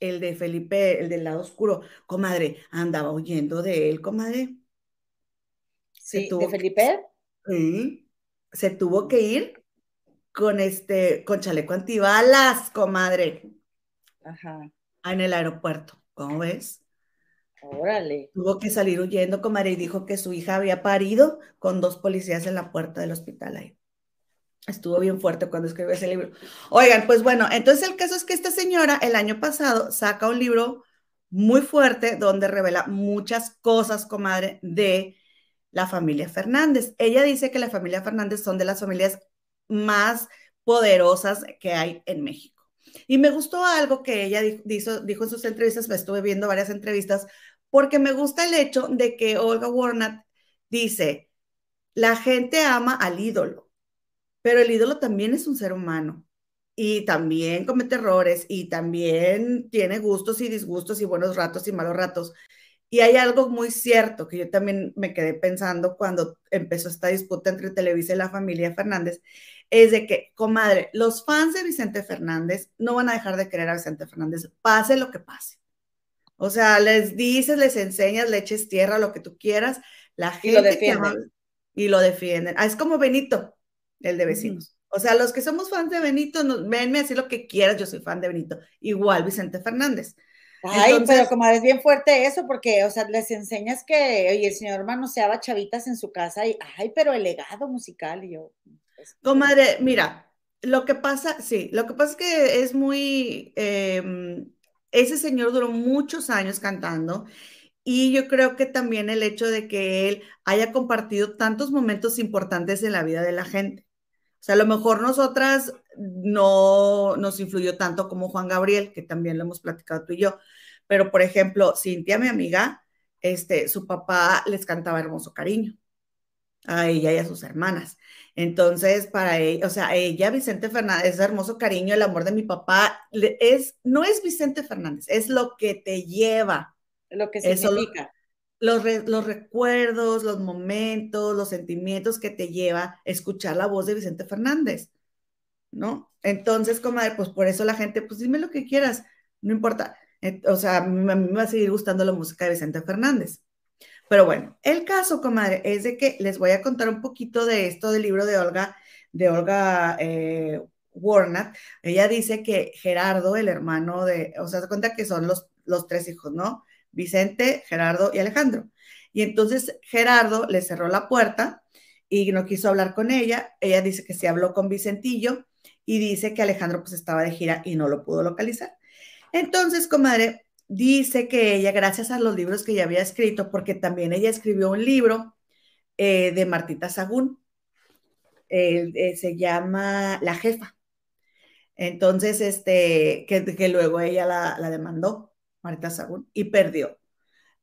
el de Felipe, el del lado oscuro, comadre, andaba huyendo de él, comadre. sí, ¿de Felipe? sí, se tuvo que ir con este, con chaleco antibalas, comadre. Ajá. En el aeropuerto, ¿cómo ves? Órale. Tuvo que salir huyendo, comadre, y dijo que su hija había parido con dos policías en la puerta del hospital ahí. Estuvo bien fuerte cuando escribió ese libro. Oigan, pues bueno, entonces el caso es que esta señora el año pasado saca un libro muy fuerte donde revela muchas cosas, comadre, de la familia Fernández. Ella dice que la familia Fernández son de las familias más poderosas que hay en México. Y me gustó algo que ella dijo, dijo en sus entrevistas, me estuve viendo varias entrevistas, porque me gusta el hecho de que Olga Warnat dice, la gente ama al ídolo pero el ídolo también es un ser humano y también comete errores y también tiene gustos y disgustos y buenos ratos y malos ratos. Y hay algo muy cierto que yo también me quedé pensando cuando empezó esta disputa entre Televisa y la familia Fernández, es de que, comadre, los fans de Vicente Fernández no van a dejar de querer a Vicente Fernández, pase lo que pase. O sea, les dices, les enseñas, le eches tierra, lo que tú quieras, la gente y lo defienden. y lo defienden. Ah, es como Benito, el de vecinos. O sea, los que somos fans de Benito, venme así lo que quieras, yo soy fan de Benito. Igual Vicente Fernández. Ay, pero como es bien fuerte eso, porque, o sea, les enseñas que, oye, el señor manoseaba chavitas en su casa y, ay, pero el legado musical, y yo. Pues, Comadre, mira, lo que pasa, sí, lo que pasa es que es muy, em, ese señor duró muchos años cantando y yo creo que también el hecho de que él haya compartido tantos momentos importantes en la vida de la gente. O sea, a lo mejor nosotras no nos influyó tanto como Juan Gabriel, que también lo hemos platicado tú y yo. Pero, por ejemplo, Cintia, mi amiga, este, su papá les cantaba hermoso cariño a ella y a sus hermanas. Entonces, para ella, o sea, ella, Vicente Fernández, ese hermoso cariño, el amor de mi papá, es, no es Vicente Fernández, es lo que te lleva. Lo que significa los, los, recuerdos, los momentos, los sentimientos que te lleva escuchar la voz de Vicente Fernández, ¿no? Entonces, comadre, pues por eso la gente, pues dime lo que quieras, no importa. O sea, a mí, me va a seguir gustando la música de Vicente Fernández. Pero bueno, el caso, comadre, es de que les voy a contar un poquito de esto del libro de Olga, de Olga eh. Ella dice que Gerardo, el hermano de, o sea, se cuenta que son los, los tres hijos, ¿no? Vicente, Gerardo y Alejandro. Y entonces Gerardo le cerró la puerta y no quiso hablar con ella. Ella dice que se habló con Vicentillo y dice que Alejandro pues estaba de gira y no lo pudo localizar. Entonces, comadre, dice que ella, gracias a los libros que ella había escrito, porque también ella escribió un libro eh, de Martita Sagún, eh, se llama La Jefa. Entonces, este, que, luego ella la demandó. Marta Sagún, y perdió.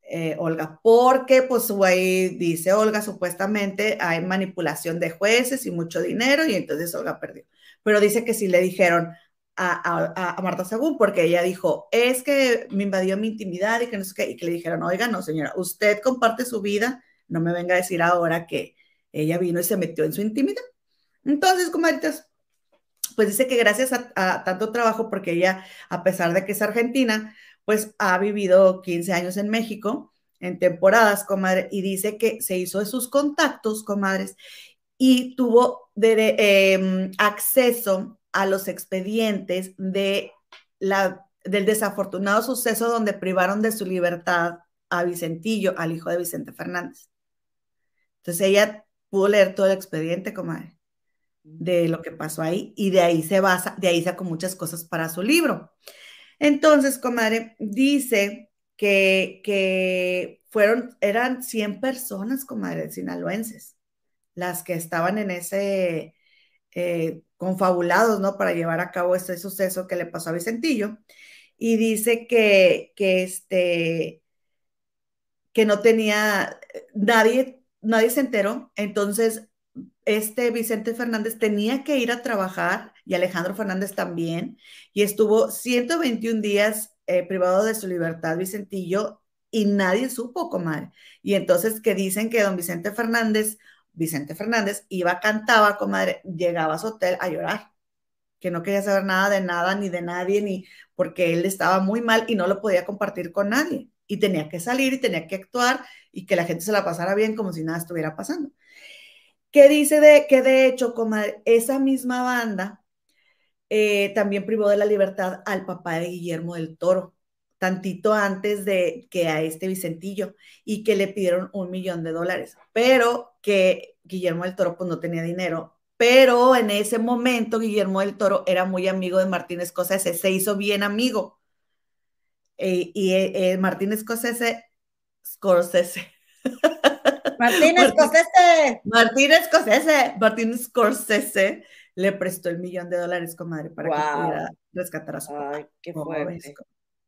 Eh, Olga, porque pues ahí dice Olga, supuestamente hay manipulación de jueces y mucho dinero y entonces Olga perdió. Pero dice que sí le dijeron a, Marta Sagún, porque ella dijo, es que me invadió mi intimidad y que no sé qué, y que le dijeron, oiga, no señora, usted comparte su vida, no me venga a decir ahora que ella vino y se metió en su intimidad. Entonces, comadritas, pues dice que gracias a, a tanto trabajo, porque ella, a pesar de que es argentina, pues ha vivido 15 años en México, en temporadas, comadre, y dice que se hizo de sus contactos, comadres, y tuvo em, acceso a los expedientes de la, del desafortunado suceso donde privaron de su libertad a Vicentillo, al hijo de Vicente Fernández. Entonces ella pudo leer todo el expediente, comadre, de lo que pasó ahí, y de ahí se basa, de ahí sacó muchas cosas para su libro. Entonces, comadre, dice que, que fueron, eran 100 personas, comadre, sinaloenses, las que estaban en ese, eh, confabulados, ¿no? Para llevar a cabo este suceso que le pasó a Vicentillo. Y dice que, que este, que no tenía, nadie, nadie se enteró. Entonces, este Vicente Fernández tenía que ir a trabajar y Alejandro Fernández también, y estuvo 121 días eh, privado de su libertad, Vicentillo, y nadie supo, comadre. Y entonces que dicen que don Vicente Fernández, Vicente Fernández, iba, cantaba, comadre, llegaba a su hotel a llorar, que no quería saber nada de nada, ni de nadie, ni porque él estaba muy mal y no lo podía compartir con nadie. Y tenía que salir y tenía que actuar y que la gente se la pasara bien como si nada estuviera pasando. ¿Qué dice de que de hecho, esa misma banda eh, también privó de la libertad al papá de Guillermo del Toro, tantito antes de que a este Vicentillo, y que le pidieron un millón de dólares, pero que Guillermo del Toro pues no tenía dinero pero en ese momento Guillermo del Toro era muy amigo de Martín Scorsese, se hizo bien amigo. Eh, y eh, eh, Martín Scorsese, Scorsese. (laughs) Martín Scorsese. Martín Scorsese, Martín Scorsese le prestó el millón de dólares, comadre, para que pudiera rescatar a su Ay, qué fuerte.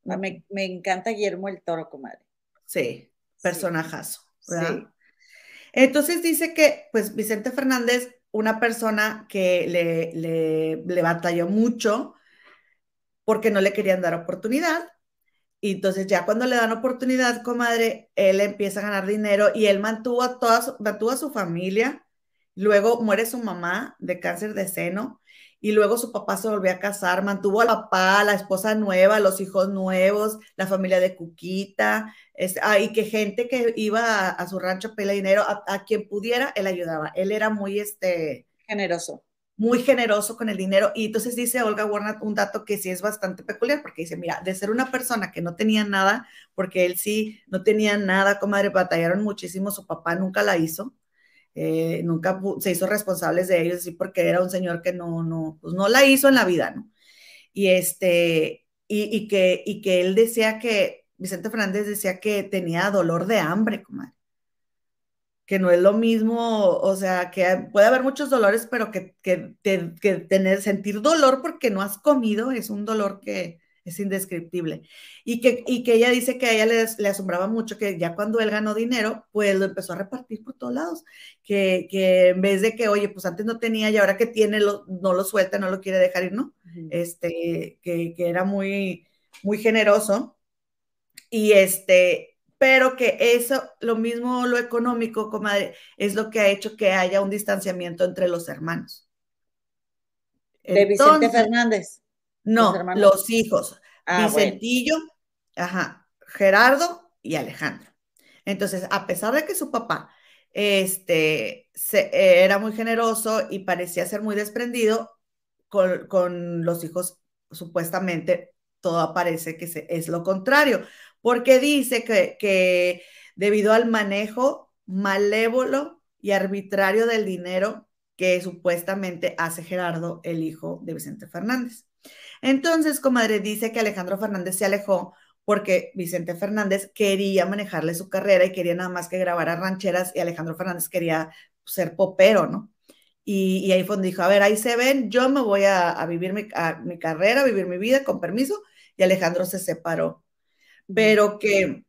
Me, me, encanta Guillermo el Toro, comadre. Sí, personajazo, ¿verdad? Entonces dice que, pues, Vicente Fernández, una persona que le, le, le batalló mucho porque no le querían dar oportunidad, y entonces ya cuando le dan oportunidad, comadre, él empieza a ganar dinero y él mantuvo a, toda su, mantuvo a su familia. Luego muere su mamá de cáncer de seno y luego su papá se volvió a casar, mantuvo al papá, la esposa nueva, los hijos nuevos, la familia de Cuquita, ah, y que gente que iba a, su rancho a pedir dinero, a, a, quien pudiera, él ayudaba. Él era muy este, generoso muy generoso con el dinero. Y entonces dice Olga Warner un dato que sí es bastante peculiar, porque dice, mira, de ser una persona que no tenía nada, porque él sí no tenía nada, comadre, batallaron muchísimo, su papá nunca la hizo, eh, nunca se hizo responsables de ellos, sí, porque era un señor que no, no, pues no la hizo en la vida, ¿no? Y este, y, y que, y que él decía que, Vicente Fernández decía que tenía dolor de hambre, comadre que no es lo mismo, o sea, que puede haber muchos dolores, pero que, que, tener, sentir dolor porque no has comido es un dolor que es indescriptible. Y que, y que ella dice que a ella le, le, asombraba mucho que ya cuando él ganó dinero, pues lo empezó a repartir por todos lados, que, que en vez de que, oye, pues antes no tenía y ahora que tiene, lo, no lo suelta, no lo quiere dejar ir, ¿no? Este, que, que era muy, muy generoso. Y este, pero que eso, lo mismo lo económico, comadre, es lo que ha hecho que haya un distanciamiento entre los hermanos. de Vicente Fernández. No, los, hijos. Ah, Vicentillo, ajá, Gerardo y Alejandro. Entonces, a pesar de que su papá este, era muy generoso y parecía ser muy desprendido, con, con los hijos supuestamente todo parece que es lo contrario, porque dice que, debido al manejo malévolo y arbitrario del dinero que supuestamente hace Gerardo, el hijo de Vicente Fernández. Entonces, comadre, dice que Alejandro Fernández se alejó porque Vicente Fernández quería manejarle su carrera y quería nada más que grabar a rancheras y Alejandro Fernández quería ser popero, ¿no? Y, ahí fue donde dijo, a ver, ahí se ven, yo me voy a, vivir mi, mi, carrera, a vivir mi vida con permiso, y Alejandro se separó pero que,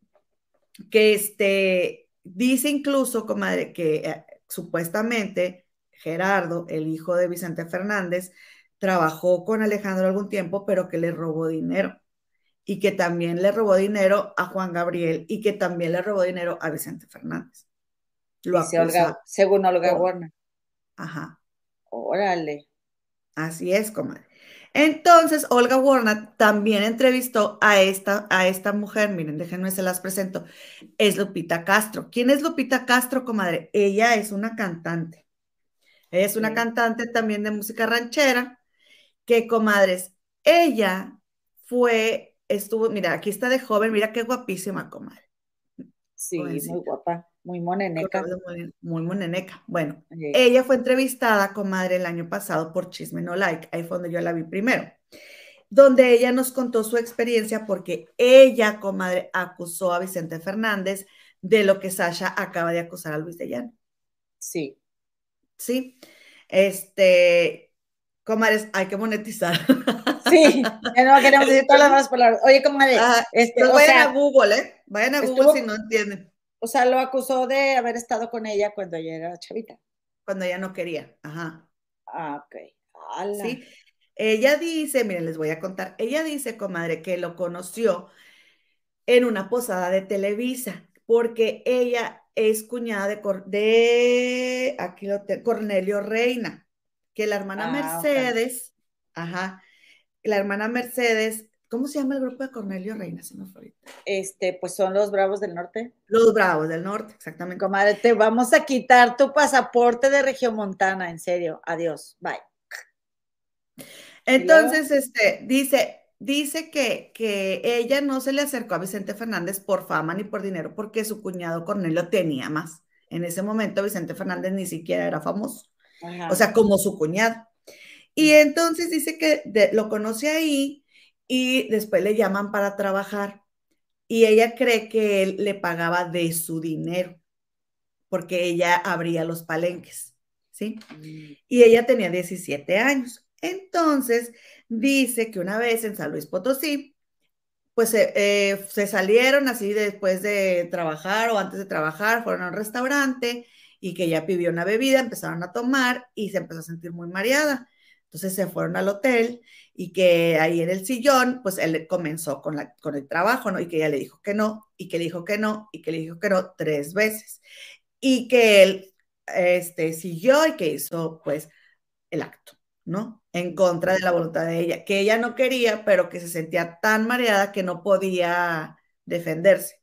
que este, dice incluso, comadre, que eh, supuestamente Gerardo, el hijo de Vicente Fernández, trabajó con Alejandro algún tiempo, pero que le robó dinero. Y que también le robó dinero a Juan Gabriel y que también le robó dinero a Vicente Fernández. Lo Olga, según Olga Warner. Ajá. Órale. Así es, comadre. Entonces, Olga Warner también entrevistó a esta, a esta mujer, miren, déjenme se las presento, es Lupita Castro. ¿Quién es Lupita Castro, comadre? Ella es una cantante. Ella es una cantante también de música ranchera, que, comadres, ella fue, estuvo, mira, aquí está de joven, mira qué guapísima, comadre. Sí, muy guapa. Muy moneneca. Muy, moneneca. Bueno, ella fue entrevistada, comadre, el año pasado por Chisme No Like. Ahí fue donde yo la vi primero. Donde ella nos contó su experiencia porque ella, comadre, acusó a Vicente Fernández de lo que Sasha acaba de acusar a Luis de Llano. Sí. Sí. Este, comadres, hay que monetizar. Sí, no queremos decir (laughs) todas las palabras. Oye, comadre, ah, este, vayan a Google, ¿eh? Vayan a Google si no entienden. O sea, lo acusó de haber estado con ella cuando ella era chavita. Cuando ella no quería, ajá. Ah, ok. Sí. Ella dice, miren, les voy a contar, ella dice, comadre, que lo conoció en una posada de Televisa, porque ella es cuñada de, de aquí lo tengo, Cornelio Reina, que la hermana ah, Mercedes, ajá, la hermana Mercedes ¿Cómo se llama el grupo de Cornelio Reina? Este, pues son los Bravos del Norte. Los Bravos del Norte, exactamente. Comadre, te vamos a quitar tu pasaporte de Regiomontana, en serio. Adiós, bye. Entonces, este, dice, dice que, que ella no se le acercó a Vicente Fernández por fama ni por dinero, porque su cuñado Cornelio tenía más. En ese momento Vicente Fernández ni siquiera era famoso. o sea, como su cuñado. Y entonces dice que lo conoce ahí y después le llaman para trabajar y ella cree que él le pagaba de su dinero porque ella abría los palenques, ¿sí? Mm. Y ella tenía 17 años. Entonces, dice que una vez en San Luis Potosí, pues eh, se salieron así después de trabajar o antes de trabajar, fueron a un restaurante y que ella pidió una bebida, empezaron a tomar y se empezó a sentir muy mareada. Entonces se fueron al hotel y que ahí en el sillón, pues él comenzó con, la, con el trabajo, ¿no? Y que ella le dijo que no, y que le dijo que no, y que le dijo que no tres veces. Y que él este, siguió y que hizo, pues, el acto, ¿no? En contra de la voluntad de ella, que ella no quería, pero que se sentía tan mareada que no podía defenderse.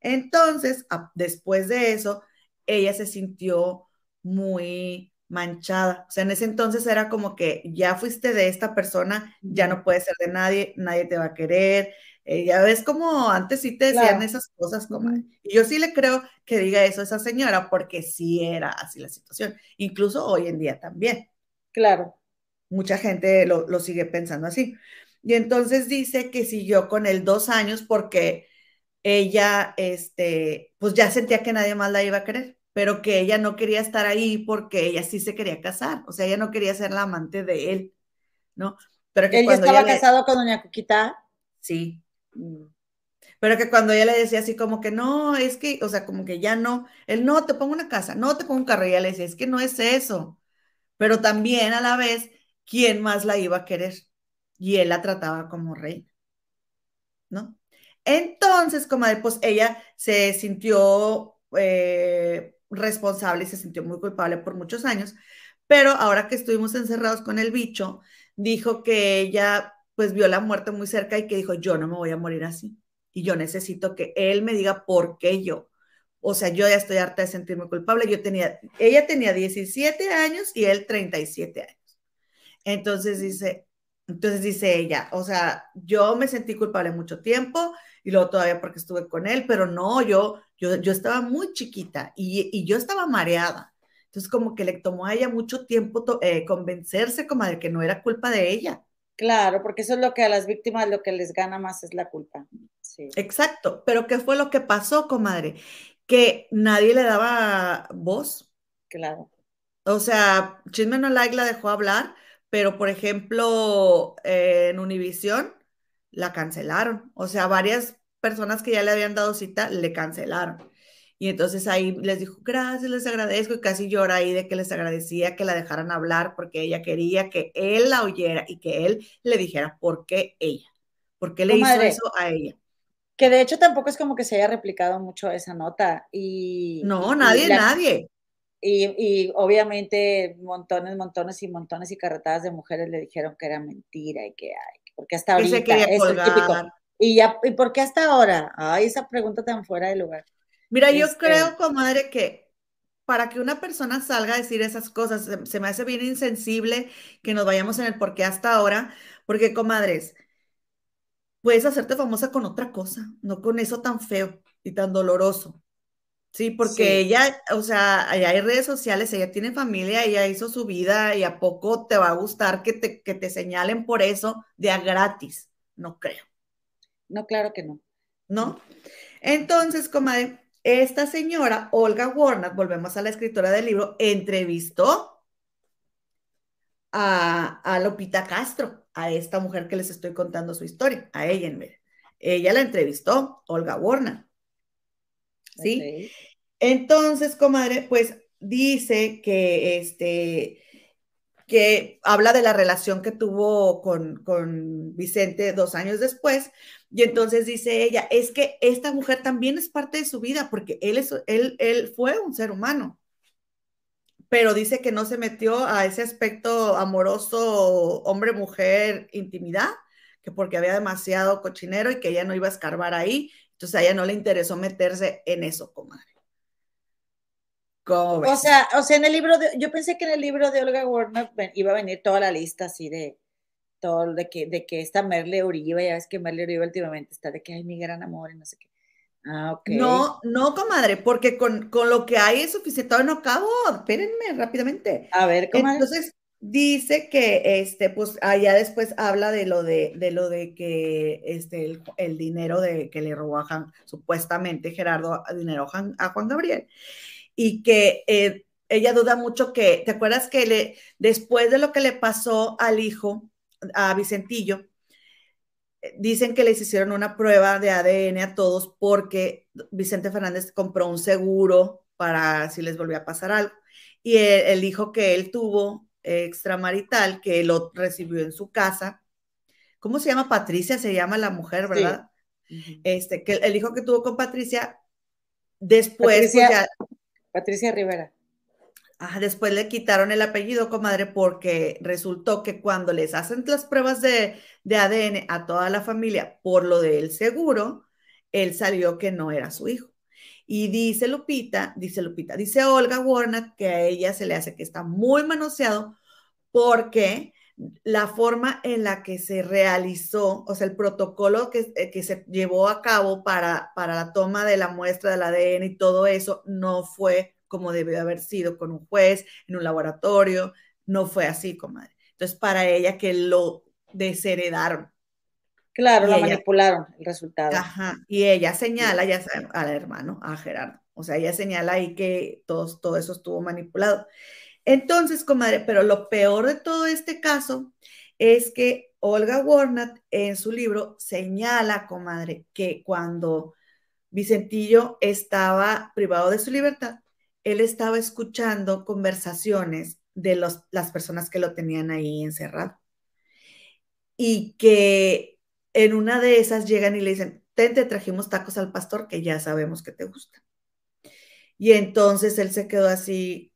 Entonces, después de eso, ella se sintió muy manchada. O sea, en ese entonces era como que ya fuiste de esta persona, ya no puedes ser de nadie, nadie te va a querer. Eh, ya ves como antes sí te decían esas cosas como... Y yo sí le creo que diga eso a esa señora porque sí era así la situación, incluso hoy en día también. Claro. Mucha gente lo, lo sigue pensando así. Y entonces dice que siguió con él dos años porque ella, este, pues ya sentía que nadie más la iba a querer pero que ella no quería estar ahí porque ella sí se quería casar, o sea, ella no quería ser la amante de él, ¿no? Pero que ¿Él cuando estaba casado con doña Cuquita? Sí. Mm. Pero que cuando ella le decía así como que no, es que, o sea, como que ya no, él no, te pongo una casa, no te pongo un carro, y ella le decía, es que no es eso. Pero también a la vez, ¿quién más la iba a querer? Y él la trataba como reina, ¿no? Entonces, como pues ella se sintió eh, responsable y se sintió muy culpable por muchos años, pero ahora que estuvimos encerrados con el bicho, dijo que ella pues vio la muerte muy cerca y que dijo, yo no me voy a morir así y yo necesito que él me diga por qué yo. O sea, yo ya estoy harta de sentirme culpable. Yo tenía, ella tenía 17 años y él 37 años. Entonces dice, entonces dice ella, o sea, yo me sentí culpable mucho tiempo y luego todavía porque estuve con él, pero no, yo, yo, yo estaba muy chiquita y, y yo estaba mareada. Entonces como que le tomó a ella mucho tiempo eh, convencerse como de que no era culpa de ella. Claro, porque eso es lo que a las víctimas lo que les gana más es la culpa. Sí. Exacto, pero ¿qué fue lo que pasó, comadre? Que nadie le daba voz. Claro. O sea, Chisme No Like la dejó hablar, pero por ejemplo, en Univisión la cancelaron. O sea, varias personas que ya le habían dado cita le cancelaron. Y entonces ahí les dijo, gracias, les agradezco, y casi llora ahí de que les agradecía que la dejaran hablar porque ella quería que él la oyera y que él le dijera por qué ella, por qué le hizo eso a ella. Que de hecho tampoco es como que se haya replicado mucho esa nota. Y, no, nadie, nadie. Y, obviamente montones, montones y montones y carretadas de mujeres le dijeron que era mentira y que, ay, porque hasta ahorita es el típico. Y ya, ¿y por qué hasta ahora? Ay, esa pregunta tan fuera de lugar. Mira, yo este creo, comadre, que para que una persona salga a decir esas cosas, se, me hace bien insensible que nos vayamos en el por qué hasta ahora, porque, comadres, puedes hacerte famosa con otra cosa, no con eso tan feo y tan doloroso. Sí, porque ella, o sea, allá hay redes sociales, ella tiene familia, ella hizo su vida y a poco te va a gustar que te, que te señalen por eso de a gratis. No creo. No, claro que no. ¿No? Entonces, comadre, esta señora, Olga Warner, volvemos a la escritora del libro, entrevistó a, a Lopita Castro, a esta mujer que les estoy contando su historia, a ella en Ella la entrevistó, Olga Warner. ¿sí? Entonces, comadre, pues dice que este que habla de la relación que tuvo con, con, Vicente dos años después, y entonces dice ella, es que esta mujer también es parte de su vida, porque él, es, él, él fue un ser humano, pero dice que no se metió a ese aspecto amoroso, hombre-mujer, intimidad, que porque había demasiado cochinero y que ella no iba a escarbar ahí, entonces a ella no le interesó meterse en eso, comadre. O sea, o sea, en el libro de, yo pensé que en el libro de Olga Warner iba a venir toda la lista así de todo, de que, de que esta Merle Uribe, ya ves que Merle Uribe últimamente está de que hay mi gran amor y no sé qué. Ah. No, no, comadre, porque con, con lo que hay es suficiente. Todavía no acabo, espérenme rápidamente. A ver, comadre. Entonces, dice que este, pues allá después habla de lo de, de lo de que este, el, el dinero de que le robó a Juan, supuestamente Gerardo dinero a Juan Gabriel. Y que eh, ella duda mucho que, ¿te acuerdas que le, después de lo que le pasó al hijo, a Vicentillo, dicen que les hicieron una prueba de ADN a todos porque Vicente Fernández compró un seguro para si les volvía a pasar algo. Y el, el hijo que él tuvo extramarital, que lo recibió en su casa, ¿cómo se llama? Patricia se llama la mujer, ¿verdad? Este, que el hijo que tuvo con Patricia, después, pues, ya- Patricia Rivera. Ajá, después le quitaron el apellido, comadre, porque resultó que cuando les hacen las pruebas de, de ADN a toda la familia por lo del seguro, él salió que no era su hijo. Y dice Lupita, dice Lupita, dice Olga Warner que a ella se le hace que está muy manoseado porque la forma en la que se realizó, o sea, el protocolo que, eh, que se llevó a cabo para, para la toma de la muestra del ADN y todo eso, no fue como debió haber sido con un juez, en un laboratorio, no fue así, comadre. Entonces, para ella que lo desheredaron. Claro, Y la ella- manipularon el resultado. Ajá. Y ella señala, ya al hermano, a Gerardo. O sea, ella señala ahí que todo, todo eso estuvo manipulado. Entonces, comadre, pero lo peor de todo este caso es que Olga Warnat en su libro señala, comadre, que cuando Vicentillo estaba privado de su libertad, él estaba escuchando conversaciones de los, las personas que lo tenían ahí encerrado. Y que en una de esas llegan y le dicen, ten, te trajimos tacos al pastor que ya sabemos que te gustan. Y entonces él se quedó así,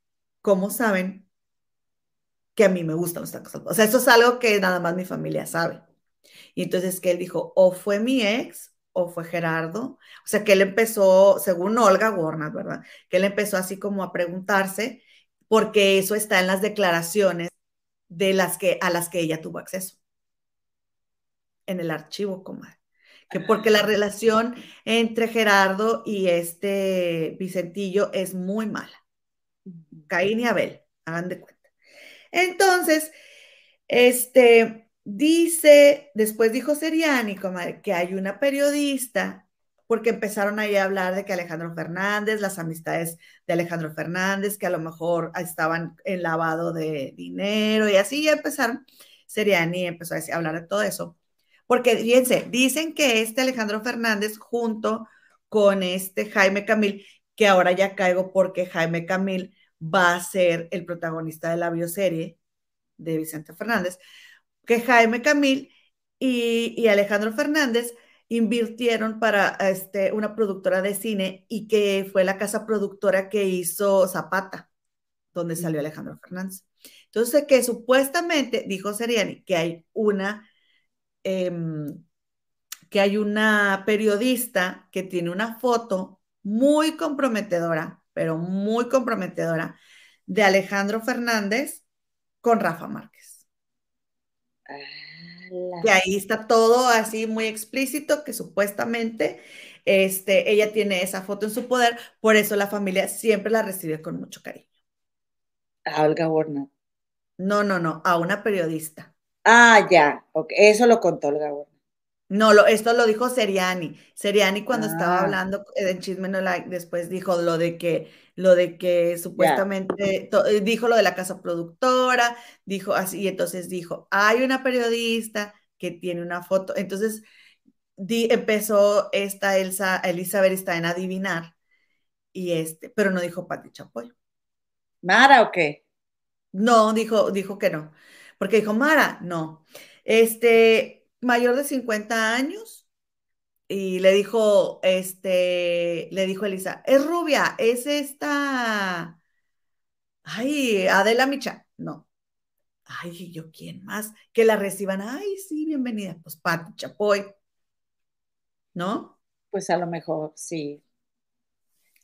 ¿cómo saben que a mí me gustan los tacos al pastor? O sea, eso es algo que nada más mi familia sabe. Y entonces que él dijo, o fue mi ex o fue Gerardo. O sea, que él empezó, según Olga Warner, ¿verdad? Que él empezó así como a preguntarse, porque eso está en las declaraciones de las que, a las que ella tuvo acceso. En el archivo, comadre. Que porque la relación entre Gerardo y este Vicentillo es muy mala. Caín y Abel, hagan de cuenta. Entonces, este, dice, después dijo Seriani, que hay una periodista, porque empezaron ahí a hablar de que Alejandro Fernández, las amistades de Alejandro Fernández, que a lo mejor estaban en lavado de dinero y así ya empezaron. Seriani empezó a decir- a hablar de todo eso. Porque, fíjense, dicen que este Alejandro Fernández junto con este Jaime Camil, que ahora ya caigo porque Jaime Camil va a ser el protagonista de la bioserie de Vicente Fernández, que Jaime Camil y, y Alejandro Fernández invirtieron para este, una productora de cine y que fue la casa productora que hizo Zapata, donde salió Alejandro Fernández. Entonces, que supuestamente, dijo Seriani, que hay una, eh, que hay una periodista que tiene una foto muy comprometedora, pero muy comprometedora, de Alejandro Fernández con Rafa Márquez. Que ahí está todo así muy explícito, que supuestamente este, ella tiene esa foto en su poder, por eso la familia siempre la recibe con mucho cariño. A Olga Warner. No, no, no, a una periodista. Ah, ya. Eso lo contó Olga Warner. No, lo, esto lo dijo Seriani. Seriani cuando Ah. estaba hablando en Chisme No Like, después dijo lo de que, lo de que supuestamente eh, dijo lo de la casa productora, dijo así, y entonces dijo, hay una periodista que tiene una foto. Entonces di- empezó esta Elsa, Elizabeth está en adivinar, y este, pero no dijo Pati Chapoy. ¿Mara o qué? No, dijo, dijo que no. Porque dijo, Mara, no. Este, mayor de 50 años. Y le dijo, este, le dijo Elisa, es rubia, es esta. Ay, Adela Micha. No. Ay, yo, ¿quién más? Que la reciban. Ay, sí, bienvenida. Pues Pati Chapoy. ¿No? Pues a lo mejor sí.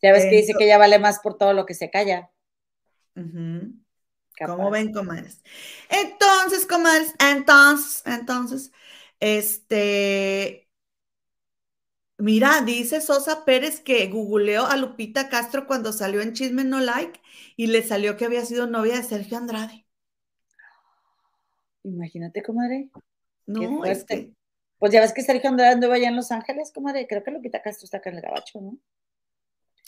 Ya ves que dice que ella vale más por todo lo que se calla. ¿Cómo ven, comadres? Entonces, comadres, entonces, entonces, este, Mira, dice Sosa Pérez que googleó a Lupita Castro cuando salió en Chisme No Like y le salió que había sido novia de Sergio Andrade. Imagínate, comadre. No, es que... Pues ya ves que Sergio Andrade andaba allá en Los Ángeles, comadre. Creo que Lupita Castro está acá en el Gabacho, ¿no?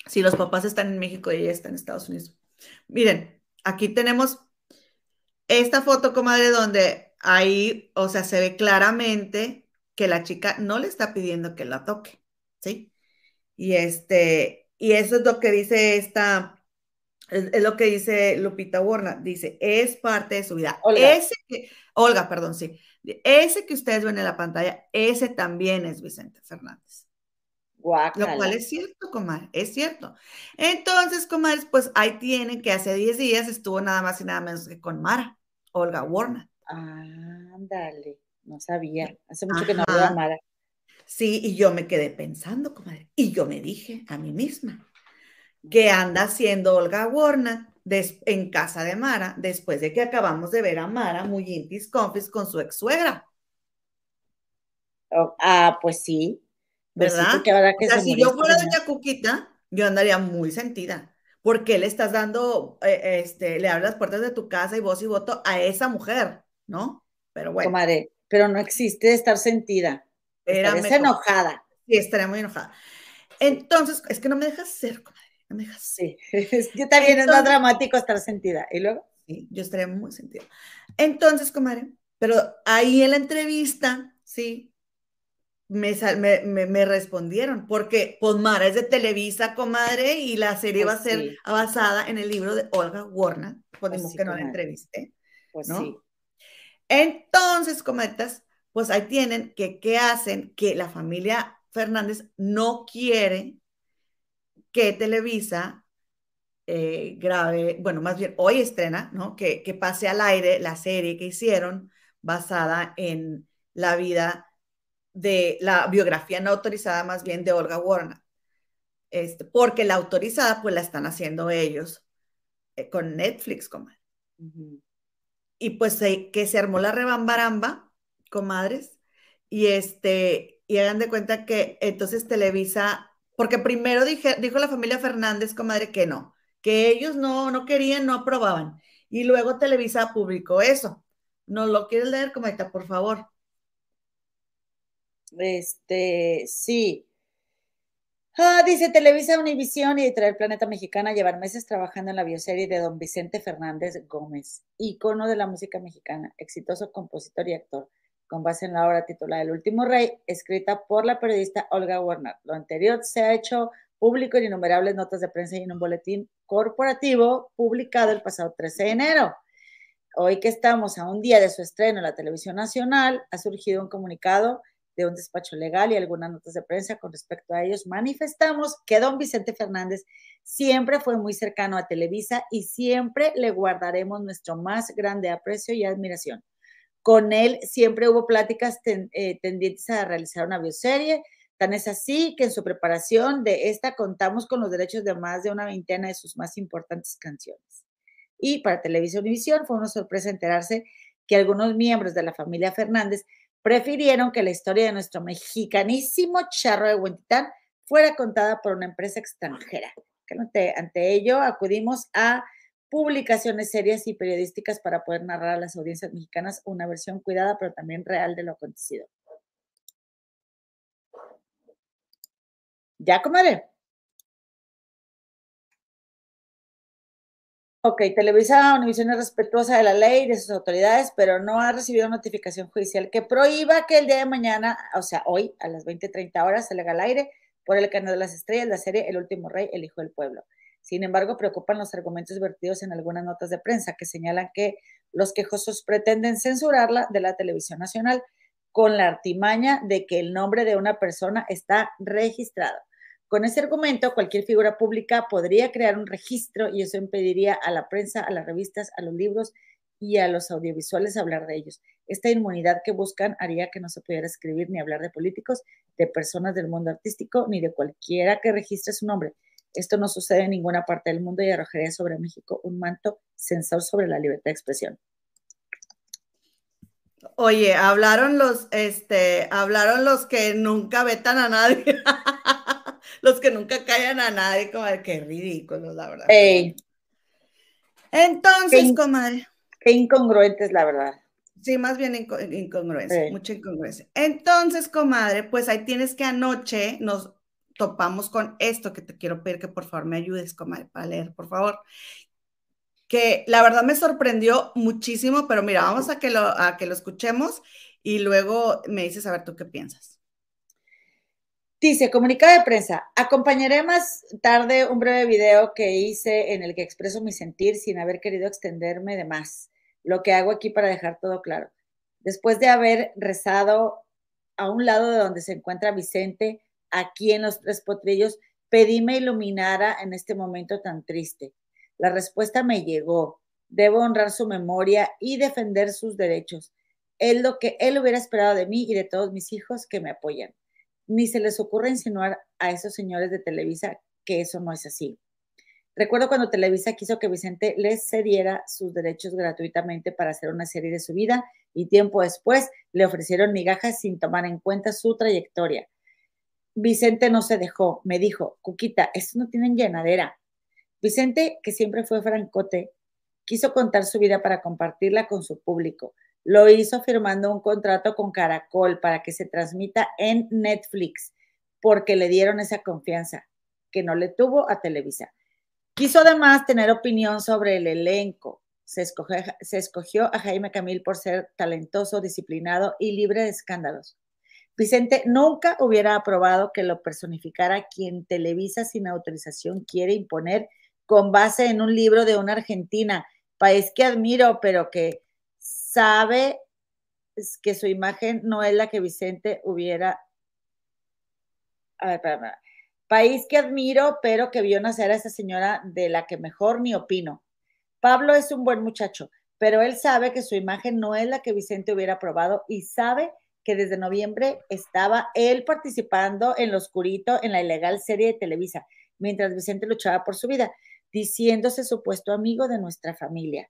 Sí, los papás están en México y ella está en Estados Unidos. Miren, aquí tenemos esta foto, comadre, donde ahí, o sea, se ve claramente que la chica no le está pidiendo que la toque, ¿sí? Y este, y eso es lo que dice esta, es, lo que dice Lupita Warner, dice, es parte de su vida. Olga. Ese que, Olga, perdón, sí. Ese que ustedes ven en la pantalla, ese también es Vicente Fernández. Lo cual es cierto, comadre, es cierto. Entonces, comadres, pues ahí tienen que hace 10 días estuvo nada más y nada menos que con Mara, Olga Warner. Ándale, no sabía. Hace mucho que no veo a. Mara. Sí, y yo me quedé pensando, comadre, y yo me dije a mí misma, ¿qué anda haciendo Olga Warner en casa de Mara después de que acabamos de ver a Mara muy intis confis con su ex suegra? Oh, ah, pues sí. Pues ¿Verdad? porque que O sea, se si yo fuera doña Cuquita, yo andaría muy sentida. ¿Por qué le estás dando, eh, este, le abres las puertas de tu casa y voz y voto a esa mujer, ¿no? Pero bueno, comadre, pero no existe estar sentida. mejor. enojada. Sí, estaría muy enojada. Entonces, es que no me dejas ser, comadre, no me dejas ser. Sí. (laughs) Yo también es más dramático estar sentida. Y luego, Sí, yo estaría muy sentida. Entonces, comadre, pero ahí en la entrevista, sí, me, me, me- respondieron, porque pues Mara es de Televisa, comadre, y la serie Pues va a ser sí. basada en el libro de Olga Warner, pues, Pues sí, que no la entrevisté. pues ¿No? sí. Entonces, cometas, pues ahí tienen que, ¿qué hacen? Que la familia Fernández no quiere que Televisa eh, grabe, bueno, más bien hoy estrena, ¿no? Que, que pase al aire la serie que hicieron basada en la vida de la biografía no autorizada más bien de Olga Warner. Este, porque la autorizada pues la están haciendo ellos eh, con Netflix, comadre. Y pues se- que se armó la rebambaramba, comadres, y este, y hagan de cuenta que entonces Televisa, porque primero dijo la familia Fernández, comadre, que no, que ellos no, no querían, no aprobaban. Y luego Televisa publicó eso. ¿No lo quieres leer, comadita, por favor? Este, sí. Ah, dice Televisa Univisión y Editorial Planeta Mexicana llevan meses trabajando en la bioserie de don Vicente Fernández Gómez, ícono de la música mexicana, exitoso compositor y actor, con base en la obra titulada El último rey, escrita por la periodista Olga Warner. Lo anterior se ha hecho público en innumerables notas de prensa y en un boletín corporativo publicado el pasado 13 de enero. Hoy que estamos a un día de su estreno en la televisión nacional, ha surgido un comunicado de un despacho legal y algunas notas de prensa con respecto a ellos. Manifestamos que don Vicente Fernández siempre fue muy cercano a Televisa y siempre le guardaremos nuestro más grande aprecio y admiración. Con él siempre hubo pláticas ten, eh, tendientes a realizar una bioserie. Tan es así que en su preparación de esta contamos con los derechos de más de una veintena de sus más importantes canciones. Y para Televisión Univisión fue una sorpresa enterarse que algunos miembros de la familia Fernández prefirieron que la historia de nuestro mexicanísimo charro de Huentitán fuera contada por una empresa extranjera. Ante, ello, acudimos a publicaciones serias y periodísticas para poder narrar a las audiencias mexicanas una versión cuidada, pero también real de lo acontecido. ¿Ya, comadre? Ok, Televisa Univisión es respetuosa de la ley y de sus autoridades, pero no ha recibido notificación judicial que prohíba que el día de mañana, o sea, hoy a las 20:30 horas, se le haga al aire por el canal de las estrellas la serie El último rey, el hijo del pueblo. Sin embargo, preocupan los argumentos vertidos en algunas notas de prensa que señalan que los quejosos pretenden censurarla de la televisión nacional con la artimaña de que el nombre de una persona está registrado. Con ese argumento, cualquier figura pública podría crear un registro y eso impediría a la prensa, a las revistas, a los libros y a los audiovisuales hablar de ellos. Esta inmunidad que buscan haría que no se pudiera escribir ni hablar de políticos, de personas del mundo artístico, ni de cualquiera que registre su nombre. Esto no sucede en ninguna parte del mundo y arrojaría sobre México un manto censor sobre la libertad de expresión. Oye, hablaron los, este, hablaron los que nunca vetan a nadie, (laughs) los que nunca callan a nadie, como qué ridículo, la verdad. Entonces, comadre. Qué incongruentes, la verdad. Sí, más bien incongruencia, mucha incongruencia. Entonces, comadre, pues ahí tienes que anoche nos topamos con esto que te quiero pedir que por favor me ayudes, comadre, para leer, por favor que la verdad me sorprendió muchísimo, pero mira, vamos a que lo, a que lo escuchemos y luego me dices a ver tú qué piensas. Dice, comunicado de prensa, acompañaré más tarde un breve video que hice en el que expreso mi sentir sin haber querido extenderme de más. Lo que hago aquí para dejar todo claro. Después de haber rezado a un lado de donde se encuentra Vicente, aquí en los Tres Potrillos, pedí me iluminara en este momento tan triste. La respuesta me llegó. Debo honrar su memoria y defender sus derechos. Es lo que él hubiera esperado de mí y de todos mis hijos que me apoyan. Ni se les ocurre insinuar a esos señores de Televisa que eso no es así. Recuerdo cuando Televisa quiso que Vicente les cediera sus derechos gratuitamente para hacer una serie de su vida y tiempo después le ofrecieron migajas sin tomar en cuenta su trayectoria. Vicente no se dejó, me dijo, Cuquita, estos no tienen llenadera, Vicente, que siempre fue francote, quiso contar su vida para compartirla con su público. Lo hizo firmando un contrato con Caracol para que se transmita en Netflix, porque le dieron esa confianza que no le tuvo a Televisa. Quiso además tener opinión sobre el elenco. Se escogió, a Jaime Camil por ser talentoso, disciplinado y libre de escándalos. Vicente nunca hubiera aprobado que lo personificara quien Televisa sin autorización quiere imponer con base en un libro de una argentina, país que admiro, pero que sabe que su imagen no es la que Vicente hubiera. A ver, espera, País que admiro, pero que vio nacer a esa señora de la que mejor ni opino. Pablo es un buen muchacho, pero él sabe que su imagen no es la que Vicente hubiera aprobado y sabe que desde noviembre estaba él participando en lo oscurito en la ilegal serie de Televisa, mientras Vicente luchaba por su vida diciéndose supuesto amigo de nuestra familia.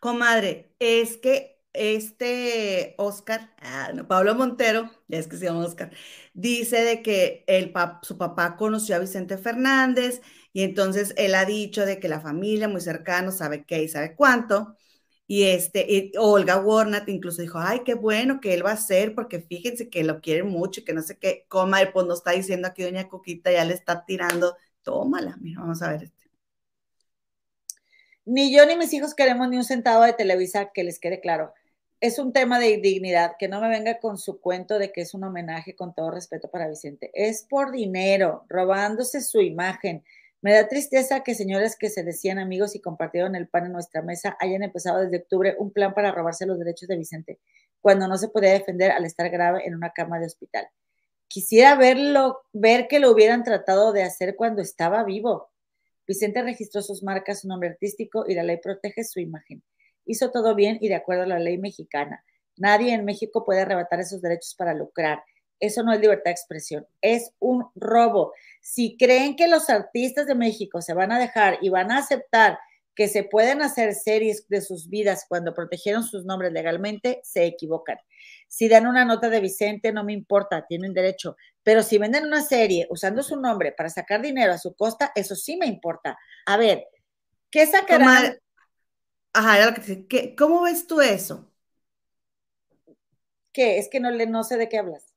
Comadre, es que este Oscar, ah, Pablo Montero, ya es que se llama Oscar, dice de que el su papá conoció a Vicente Fernández y entonces él ha dicho de que la familia muy cercana sabe qué y sabe cuánto. Y este, Olga Warnat incluso dijo, ay, qué bueno que él va a ser, porque fíjense que lo quiere mucho y que no sé qué, comadre, pues nos está diciendo aquí doña Coquita, ya le está tirando, tómala, mira, vamos a ver. Ni yo ni mis hijos queremos ni un centavo de Televisa, que les quede claro. Es un tema de dignidad, que no me venga con su cuento de que es un homenaje con todo respeto para Vicente. Es por dinero, robándose su imagen. Me da tristeza que señores que se decían amigos y compartieron el pan en nuestra mesa hayan empezado desde octubre un plan para robarse los derechos de Vicente, cuando no se podía defender al estar grave en una cama de hospital. Quisiera verlo, ver que lo hubieran tratado de hacer cuando estaba vivo. Vicente registró sus marcas, su nombre artístico y la ley protege su imagen. Hizo todo bien y de acuerdo a la ley mexicana. Nadie en México puede arrebatar esos derechos para lucrar. Eso no es libertad de expresión, es un robo. Si creen que los artistas de México se van a dejar y van a aceptar que se pueden hacer series de sus vidas cuando protegieron sus nombres legalmente, se equivocan. Si dan una nota de Vicente, no me importa, tienen derecho. Pero si venden una serie usando su nombre para sacar dinero a su costa, eso sí me importa. A ver, ¿qué sacarán? Ajá, ¿cómo ves tú eso? ¿Qué? Es que no, no sé de qué hablas.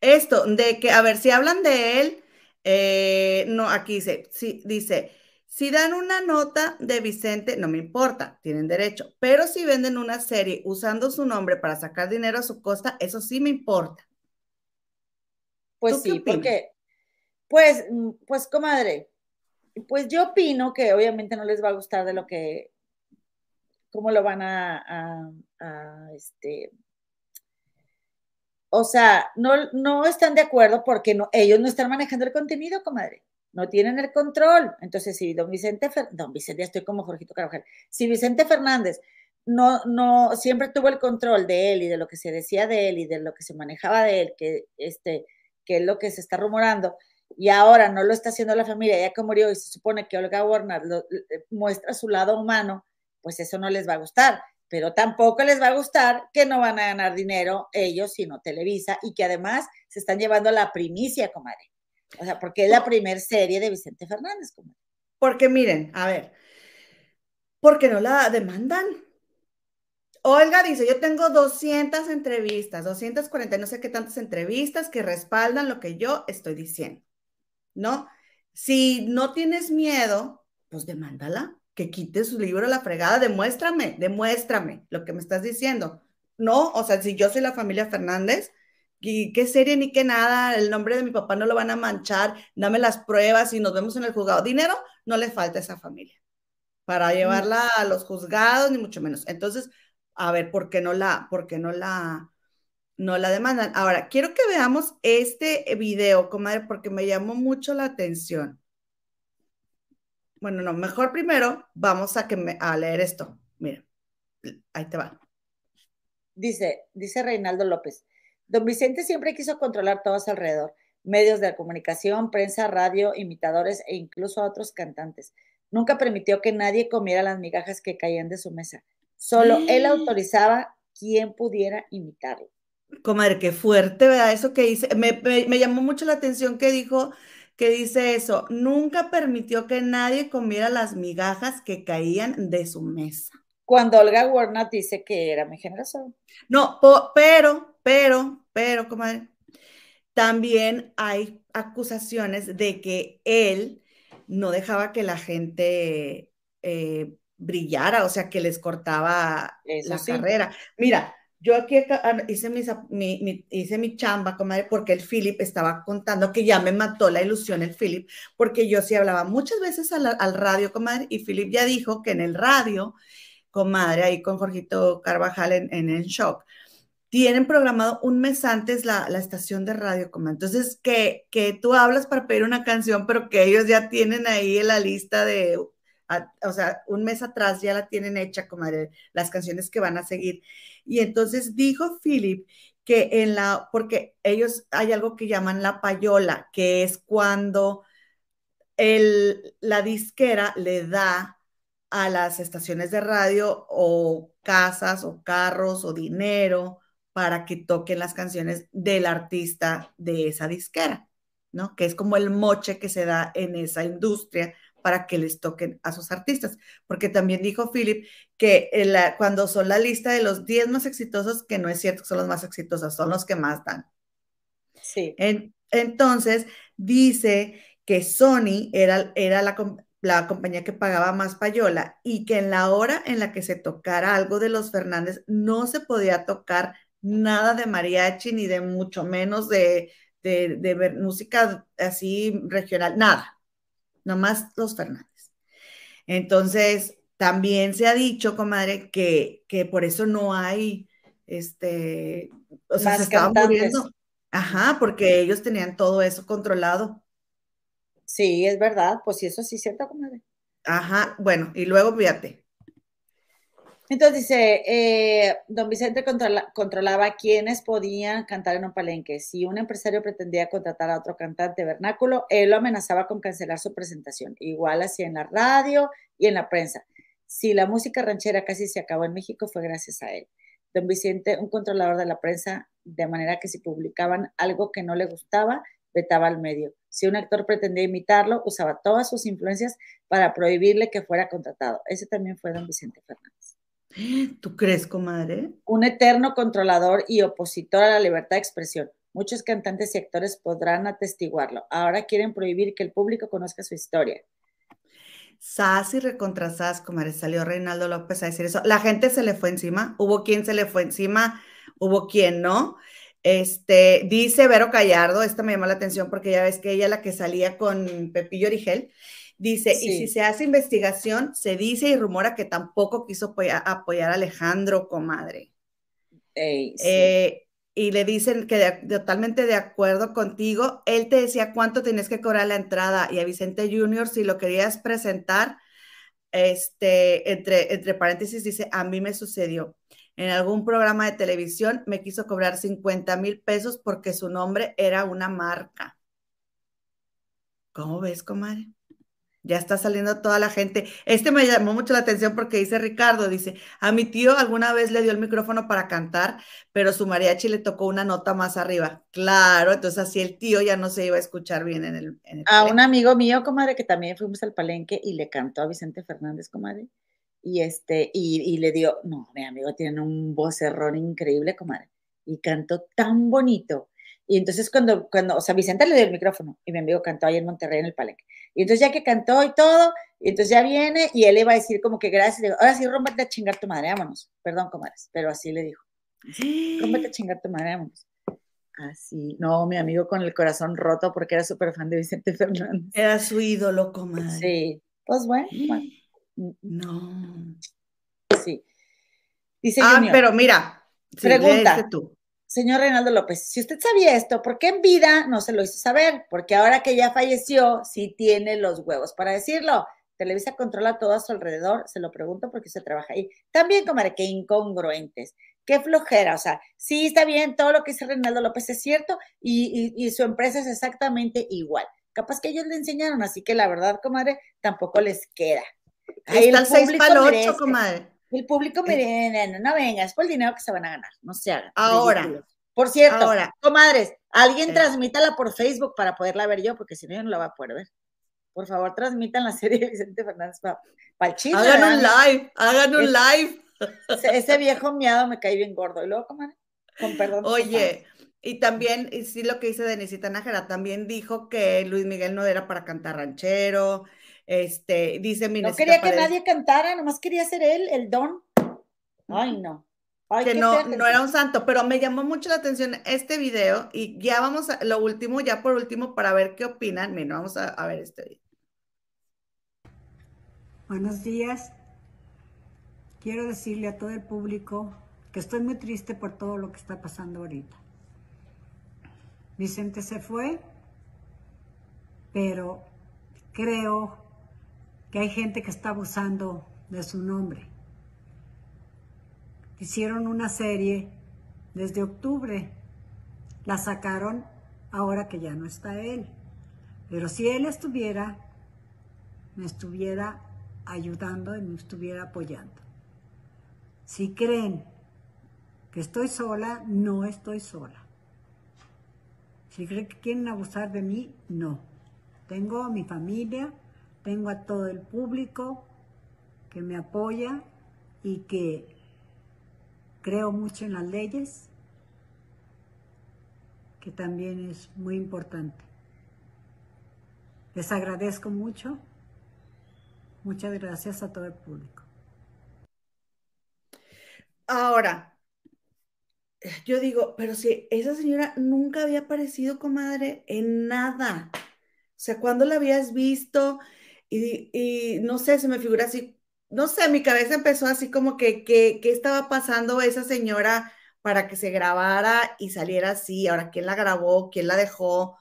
Esto, de que, a ver, si hablan de él, eh, no, aquí dice, sí, dice, si dan una nota de Vicente, no me importa, tienen derecho, pero si venden una serie usando su nombre para sacar dinero a su costa, eso sí me importa. Pues sí, porque, pues, mm, pues, comadre, pues yo opino que obviamente no les va a gustar de lo que, cómo lo van a, este, o sea, no, no están de acuerdo porque no, ellos no están manejando el contenido, comadre no tienen el control. Entonces, si don Vicente, don Vicente, ya estoy como Jorgito Carvajal, si Vicente Fernández no, no, siempre tuvo el control de él y de lo que se decía de él y de lo que se manejaba de él, que, este, que es lo que se está rumorando, y ahora no lo está haciendo la familia, ya que murió y se supone que Olga Warner muestra su lado humano, pues eso no les va a gustar. pero tampoco les va a gustar que no van a ganar dinero ellos, sino Televisa, y que además se están llevando la primicia, comadre. O sea, porque es la primer serie de Vicente Fernández. Porque miren, a ver, ¿por qué no la demandan? Olga dice, yo tengo 200 entrevistas, 240, no sé qué tantas entrevistas que respaldan lo que yo estoy diciendo, ¿no? Si no tienes miedo, pues demándala que quite su libro a la fregada, demuéstrame, demuéstrame lo que me estás diciendo. No, o sea, si yo soy la familia Fernández, y qué serie ni qué nada, el nombre de mi papá no lo van a manchar, dame las pruebas y nos vemos en el juzgado. Dinero no le falta a esa familia para llevarla a los juzgados, ni mucho menos. Entonces, a ver, ¿por qué no la, por qué no la, no la demandan? Ahora, quiero que veamos este video, comadre, porque me llamó mucho la atención. Bueno, no, mejor primero vamos a, que me, a leer esto. Mira, ahí te va. Dice, dice Reinaldo López, don Vicente siempre quiso controlar todo a su alrededor, medios de comunicación, prensa, radio, imitadores e incluso a otros cantantes. Nunca permitió que nadie comiera las migajas que caían de su mesa. Solo él autorizaba quien pudiera imitarlo. Comadre, qué fuerte, ¿verdad? Eso que dice, me, me llamó mucho la atención que dijo que dice eso, nunca permitió que nadie comiera las migajas que caían de su mesa. Cuando Olga Warnat dice que era mi generación. No, pero, pero, pero, comadre, también hay acusaciones de que él no dejaba que la gente eh, brillara, o sea, que les cortaba la carrera. Mira, yo aquí ah, hice mi, hice mi chamba, comadre, porque el Philip estaba contando que ya me mató la ilusión el Philip, porque yo sí hablaba muchas veces al, radio, comadre, y Philip ya dijo que en el radio, comadre, ahí con Jorgito Carvajal en, el shock, tienen programado un mes antes la, estación de radio, comadre. Entonces, que, que tú hablas para pedir una canción, pero que ellos ya tienen ahí en la lista de o sea, un mes atrás ya la tienen hecha, comadre, las canciones que van a seguir. Y entonces dijo Philip que en la, porque ellos hay algo que llaman la payola, que es cuando el, la disquera le da a las estaciones de radio o casas o carros o dinero para que toquen las canciones del artista de esa disquera, ¿no? Que es como el moche que se da en esa industria para que les toquen a sus artistas. Porque también dijo Philip que cuando son la lista de los 10 más exitosos, que no es cierto que son los más exitosos, son los que más dan. Sí. entonces, dice que Sony era, era la, la compañía que pagaba más payola y que en la hora en la que se tocara algo de los Fernández no se podía tocar nada de mariachi ni de mucho menos de, de, de música así regional, nada nomás los Fernández. Entonces, también se ha dicho, comadre, que, que por eso no hay, este, o sea, se estaban muriendo. Ajá, porque ellos tenían todo eso controlado. Sí, es verdad, pues sí, eso sí es cierto, comadre. Ajá, bueno, y luego fíjate, entonces dice, eh, don Vicente controlaba quiénes podían cantar en un palenque. Si un empresario pretendía contratar a otro cantante vernáculo, él lo amenazaba con cancelar su presentación. Igual así en la radio y en la prensa. Si la música ranchera casi se acabó en México, fue gracias a él. Don Vicente, un controlador de la prensa, de manera que si publicaban algo que no le gustaba, vetaba al medio. Si un actor pretendía imitarlo, usaba todas sus influencias para prohibirle que fuera contratado. Ese también fue don Vicente Fernández. ¿Tú crees, comadre? Un eterno controlador y opositor a la libertad de expresión. Muchos cantantes y actores podrán atestiguarlo. Ahora quieren prohibir que el público conozca su historia. Sas y recontra Sas, comadre, salió Reinaldo López a decir eso. La gente se le fue encima, hubo quien se le fue encima, hubo quien no. Este, dice Vero Callardo, esta me llama la atención porque ya ves que ella la que salía con Pepillo Origel, Dice, y si se hace investigación, se dice y rumora que tampoco quiso apoyar, a Alejandro, comadre. Eh, y le dicen que totalmente de acuerdo contigo, él te decía cuánto tenías que cobrar la entrada y a Vicente Junior, si lo querías presentar, este, entre, entre paréntesis, dice, a mí me sucedió. En algún programa de televisión me quiso cobrar 50 mil pesos porque su nombre era una marca. ¿Cómo ves, comadre? Ya está saliendo toda la gente. Este me llamó mucho la atención porque dice Ricardo, dice, a mi tío alguna vez le dio el micrófono para cantar, pero su mariachi le tocó una nota más arriba. Claro, entonces así el tío ya no se iba a escuchar bien en el... a un amigo mío, comadre, que también fuimos al palenque y le cantó a Vicente Fernández, comadre. Y este, y, y le dio, no, mi amigo tiene un vocerrón increíble, comadre. Y cantó tan bonito y entonces cuando, cuando, o sea, Vicente le dio el micrófono y mi amigo cantó ahí en Monterrey en el palenque. Y entonces ya que cantó y todo, y entonces ya viene y él le va a decir como que gracias, ahora sí, rómpate a chingar tu madre, vámonos. Perdón, comadres, pero así le dijo. Rómpate a chingar tu madre, vámonos. Así, no, mi amigo con el corazón roto porque era súper fan de Vicente Fernández. Era su ídolo, comadre. Sí, pues bueno. No. Sí. Dice ah, pero mira, pregunta. tú. Señor Reinaldo López, si usted sabía esto, ¿por qué en vida no se lo hizo saber? Porque ahora que ya falleció, sí tiene los huevos para decirlo. Televisa controla todo a su alrededor, se lo pregunto porque usted trabaja ahí. También, comadre, qué incongruentes, qué flojera, o sea, sí está bien, todo lo que dice Reinaldo López es cierto y, su empresa es exactamente igual. Capaz que ellos le enseñaron, así que la verdad, comadre, tampoco les queda. Ahí está el 6 para 8, comadre. El público me no, no venga, es por el dinero que se van a ganar, no se hagan. Ahora. Por cierto, ahora, comadres, alguien transmítala por Facebook para poderla ver yo, porque si no, yo no la voy a poder ver. Por favor, transmitan la (laughs) serie de Vicente Fernández para el chisme. Hagan un live, hagan un live. Ese, viejo miado me cae bien gordo. Y luego, comadre, con perdón. Oye, y también, y sí lo que dice Denisita Nájera, también dijo que Luis Miguel no era para cantar ranchero, este, dice No quería que nadie cantara, nomás quería ser él, el don. Ay, no. que no, no era un santo, pero me llamó mucho la atención este video y ya vamos a lo último, ya por último, para ver qué opinan. Miren, vamos a, a ver este video. Buenos días. Quiero decirle a todo el público que estoy muy triste por todo lo que está pasando ahorita. Vicente se fue, pero creo que hay gente que está abusando de su nombre. Hicieron una serie desde octubre, la sacaron ahora que ya no está él. Pero si él estuviera, me estuviera ayudando y me estuviera apoyando. Si creen que estoy sola, no estoy sola. Si creen que quieren abusar de mí, no. Tengo a mi familia, tengo a todo el público que me apoya y que creo mucho en las leyes, que también es muy importante. Les agradezco mucho. Muchas gracias a todo el público. Ahora, yo digo, pero si esa señora nunca había aparecido, comadre, en nada. O sea, ¿cuándo la habías visto? Y, no sé, se me figura así, no sé, mi cabeza empezó así como que, ¿qué estaba pasando esa señora para que se grabara y saliera así? Ahora, ¿quién la grabó? ¿Quién la dejó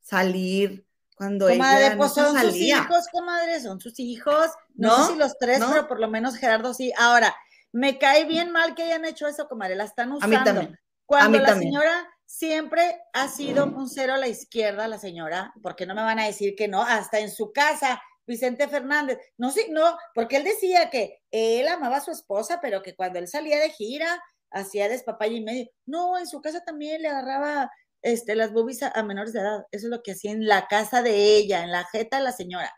salir? Cuando comadre, ella pues son sus hijos, comadre, son sus hijos. No, sé si los tres, pero por lo menos Gerardo sí. Ahora, me cae bien mal que hayan hecho eso, comadre, la están usando. A mí también. Cuando la señora siempre ha sido un cero a la izquierda, la señora, porque no me van a decir que no, hasta en su casa Vicente Fernández. No, sí, no, porque él decía que él amaba a su esposa, pero que cuando él salía de gira, hacía despapaya y medio. No, en su casa también le agarraba este, las boobies a, menores de edad. Eso es lo que hacía en la casa de ella, en la jeta de la señora.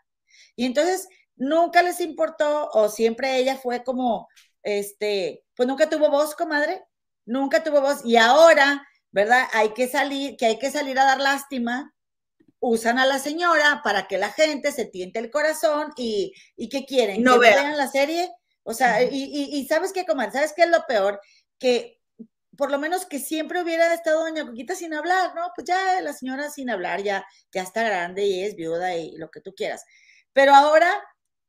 Y entonces nunca les importó, o siempre ella fue como, este, pues nunca tuvo voz, comadre, nunca tuvo voz. Y ahora, ¿verdad? Hay que salir, que hay que salir a dar lástima usan a la señora para que la gente se tiente el corazón y, y ¿qué quieren? No ¿Que vean la serie? O sea, y, y, ¿sabes qué, comadre? ¿Sabes qué es lo peor? Que por lo menos que siempre hubiera estado doña Coquita sin hablar, ¿no? Pues ya la señora sin hablar, ya, ya está grande y es viuda y lo que tú quieras. Pero ahora,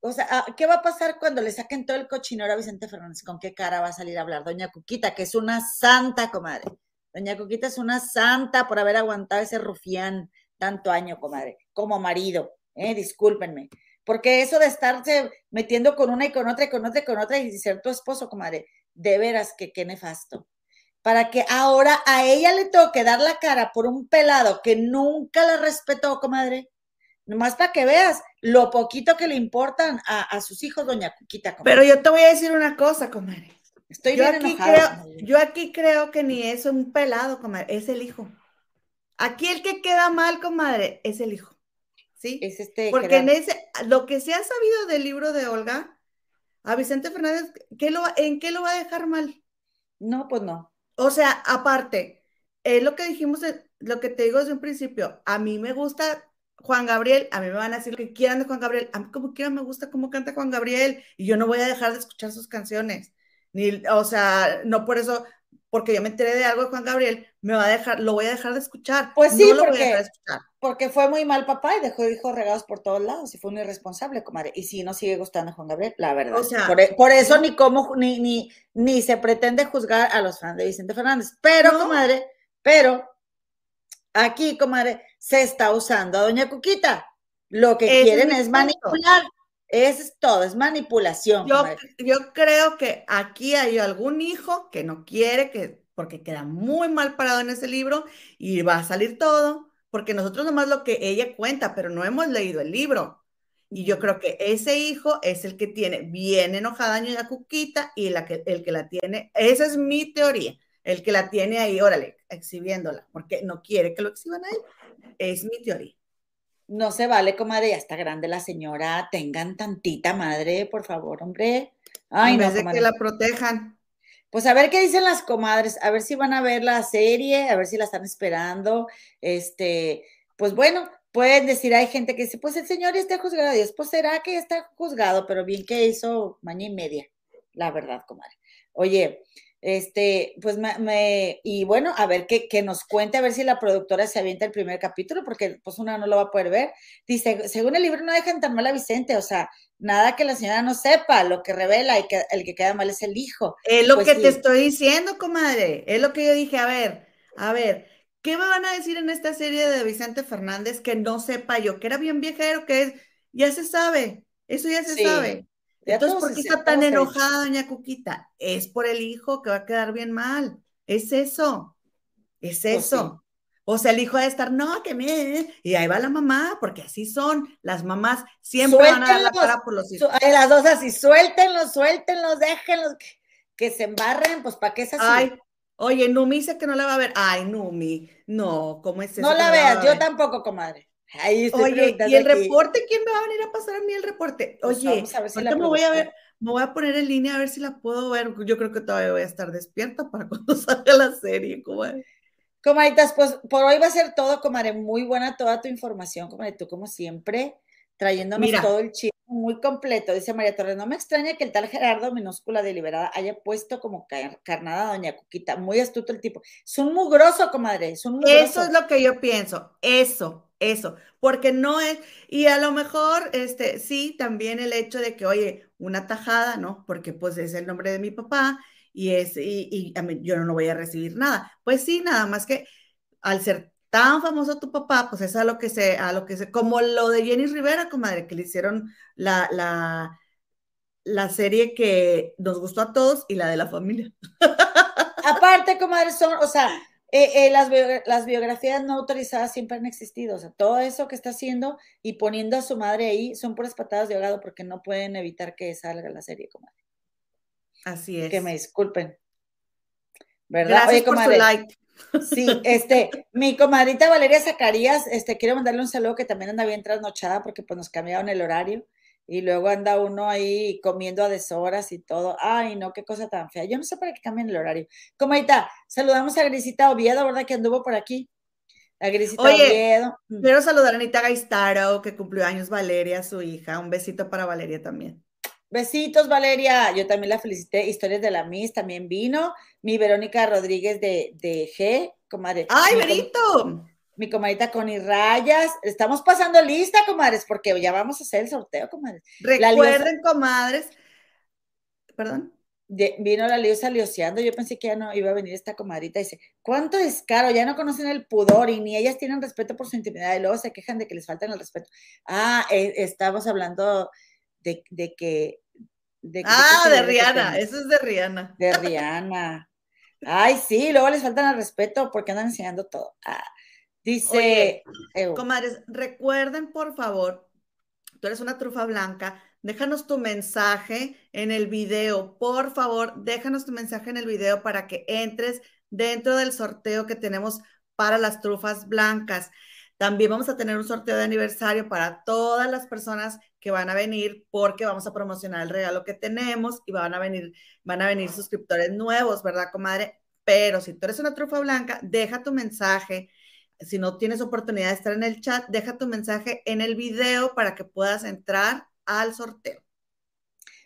o sea, ah, ¿qué va a pasar cuando le saquen todo el cochinero a Vicente Fernández? ¿Con qué cara va a salir a hablar doña Coquita, que es una santa, comadre? Doña Coquita es una santa por haber aguantado ese rufián tanto año, comadre, como marido, ¿eh? discúlpenme. Porque eso de estarse metiendo con una y con otra y con otra y con otra y ser tu esposo, comadre, de veras que qué nefasto. Para que ahora a ella le toque dar la cara por un pelado que nunca la respetó, comadre. nomás para que veas lo poquito que le importan a, sus hijos, doña Cuquita. Pero yo te voy a decir una cosa, comadre. Estoy yo bien aquí enojada. Creo, yo aquí creo que ni es un pelado, comadre, es el hijo. Aquí el que queda mal, comadre, es el hijo. ¿Sí? Es este Porque en ese, lo que se ha sabido del libro de Olga, a Vicente Fernández, ¿qué lo, ¿en qué lo va a dejar mal? No, pues no. O sea, aparte, es lo que dijimos, lo que te digo desde un principio, a mí me gusta Juan Gabriel, a mí me van a decir lo que quieran de Juan Gabriel, a mí como quiera me gusta cómo canta Juan Gabriel y yo no voy a dejar de escuchar sus canciones. Ni, o sea, no por eso, porque yo me enteré de algo de Juan Gabriel, me va a dejar, lo voy a dejar de escuchar. Pues sí, no porque, porque fue muy mal papá y dejó hijos regados por todos lados y fue un irresponsable, comadre. Y sí, no sigue gustando Juan Gabriel, la verdad. O sea, por, e, eso ni cómo, ni, ni, ni se pretende juzgar a los fans de Vicente Fernández. Pero, comadre, pero aquí, comadre, se está usando a Doña Cuquita. Lo que quieren es manipular. Eso es todo, es manipulación. Yo, yo, creo que aquí hay algún hijo que no quiere, que, porque queda muy mal parado en ese libro y va a salir todo, porque nosotros nomás lo que ella cuenta, pero no hemos leído el libro. Y yo creo que ese hijo es el que tiene bien enojada a Cuquita y la que, el que la tiene, esa es mi teoría, el que la tiene ahí, órale, exhibiéndola, porque no quiere que lo exhiban a él. Es mi teoría. No se vale, comadre, ya está grande la señora. Tengan tantita madre, por favor, hombre. Ay, vez de que la protejan. Pues a ver qué dicen las comadres, a ver si van a ver la serie, a ver si la están esperando. Este, pues bueno, pueden decir, hay gente que dice, pues el señor está juzgado, y después será que está juzgado, pero bien que hizo maña y media, la verdad, comadre. Oye, este, pues me, y bueno, a ver que, que, nos cuente, a ver si la productora se avienta el primer capítulo, porque pues una no lo va a poder ver. Dice, según el libro no dejan tan mal a Vicente, o sea, nada que la señora no sepa, lo que revela y que el que queda mal es el hijo. Es lo pues que te estoy diciendo, comadre, es lo que yo dije, a ver, a ver, ¿qué me van a decir en esta serie de Vicente Fernández que no sepa yo, que era bien viejero, que es, ya se sabe, eso ya se sabe. Entonces, ¿por qué está tan enojada doña Cuquita? Es por el hijo que va a quedar bien mal. Es eso. Es pues eso. O sea, el hijo de estar, no, que me. Y ahí va la mamá, porque así son. Las mamás siempre van a dar la cara por los hijos. Las dos así, suéltenlos, suéltenlos, déjenlos que, se embarren, pues para qué es así. Ay, oye, Numi dice que no la va a ver. Ay, Numi, no, ¿cómo es eso? No la veas, yo tampoco, comadre. Oye, ¿y el reporte? ¿Quién me va a venir a pasar a mí el reporte? Pues Oye, me voy a ver, me voy a poner en línea a ver si la puedo ver. Yo creo que todavía voy a estar despierta para (laughs) cuando salga la serie, comadre. Comadritas, pues por hoy va a ser todo, comadre. Muy buena toda tu información, comadre. Tú, como siempre, trayéndonos todo el chisme muy completo. Dice María Torres, no me extraña que el tal Gerardo Minúscula Deliberada haya puesto como carnada a Doña Cuquita. Muy astuto el tipo. Es un mugroso, comadre. Es un Eso es lo que yo pienso. Eso eso, porque no es, y a lo mejor, este, sí, también el hecho de que, oye, una tajada, ¿no? Porque pues es el nombre de mi papá y es, y, yo no voy a recibir nada. Pues sí, nada más que al ser tan famoso tu papá, pues es a lo que se, a lo que se, como lo de Jenny Rivera, comadre, que le hicieron la, la, la serie que nos gustó a todos y la de la familia. (laughs) Aparte, comadre, son, o sea, eh, eh, las, biografías no autorizadas siempre han existido. O sea, todo eso que está haciendo y poniendo a su madre ahí son puras patadas de ahogado porque no pueden evitar que salga la serie, comadre. Así es. Que me disculpen. ¿Verdad? Gracias por su like. Sí, (laughs) este, mi comadrita Valeria Zacarías, este, quiero mandarle un saludo que también anda bien trasnochada porque pues nos cambiaron el horario y luego anda uno ahí comiendo a deshoras y todo. Ay, no, qué cosa tan fea. Yo no sé para qué cambian el horario. Como está, saludamos a Grisita Oviedo, ¿verdad? Que anduvo por aquí. A Grisita Oviedo. Mm. Quiero saludar a Anita Gaistaro, que cumplió años Valeria, su hija. Un besito para Valeria también. Besitos, Valeria. Yo también la felicité. Historias de la Miss también vino. Mi Verónica Rodríguez de, de G, comadre. ¡Ay, Verito! Mi comadita Connie Rayas. Estamos pasando lista, comadres, porque ya vamos a hacer el sorteo, comadres. Recuerden, comadres. Perdón. vino la Liosa lioseando, yo pensé que ya no iba a venir esta comadrita, dice, ¿cuánto descaro? Ya no conocen el pudor y ni ellas tienen respeto por su intimidad y luego se quejan de que les faltan el respeto. Ah, eh, estamos hablando de, que... ah, de Rihanna, eso es de Rihanna. De Rihanna. Ay, sí, luego les faltan el respeto porque andan enseñando todo. Ah, Dice, Oye, comadres, recuerden por favor, tú eres una trufa blanca, déjanos tu mensaje en el video, por favor, déjanos tu mensaje en el video para que entres dentro del sorteo que tenemos para las trufas blancas. También vamos a tener un sorteo de aniversario para todas las personas que van a venir porque vamos a promocionar el regalo que tenemos y van a venir, van a venir suscriptores nuevos, ¿verdad, comadre? Pero si tú eres una trufa blanca, deja tu mensaje. Si no tienes oportunidad de estar en el chat, deja tu mensaje en el video para que puedas entrar al sorteo.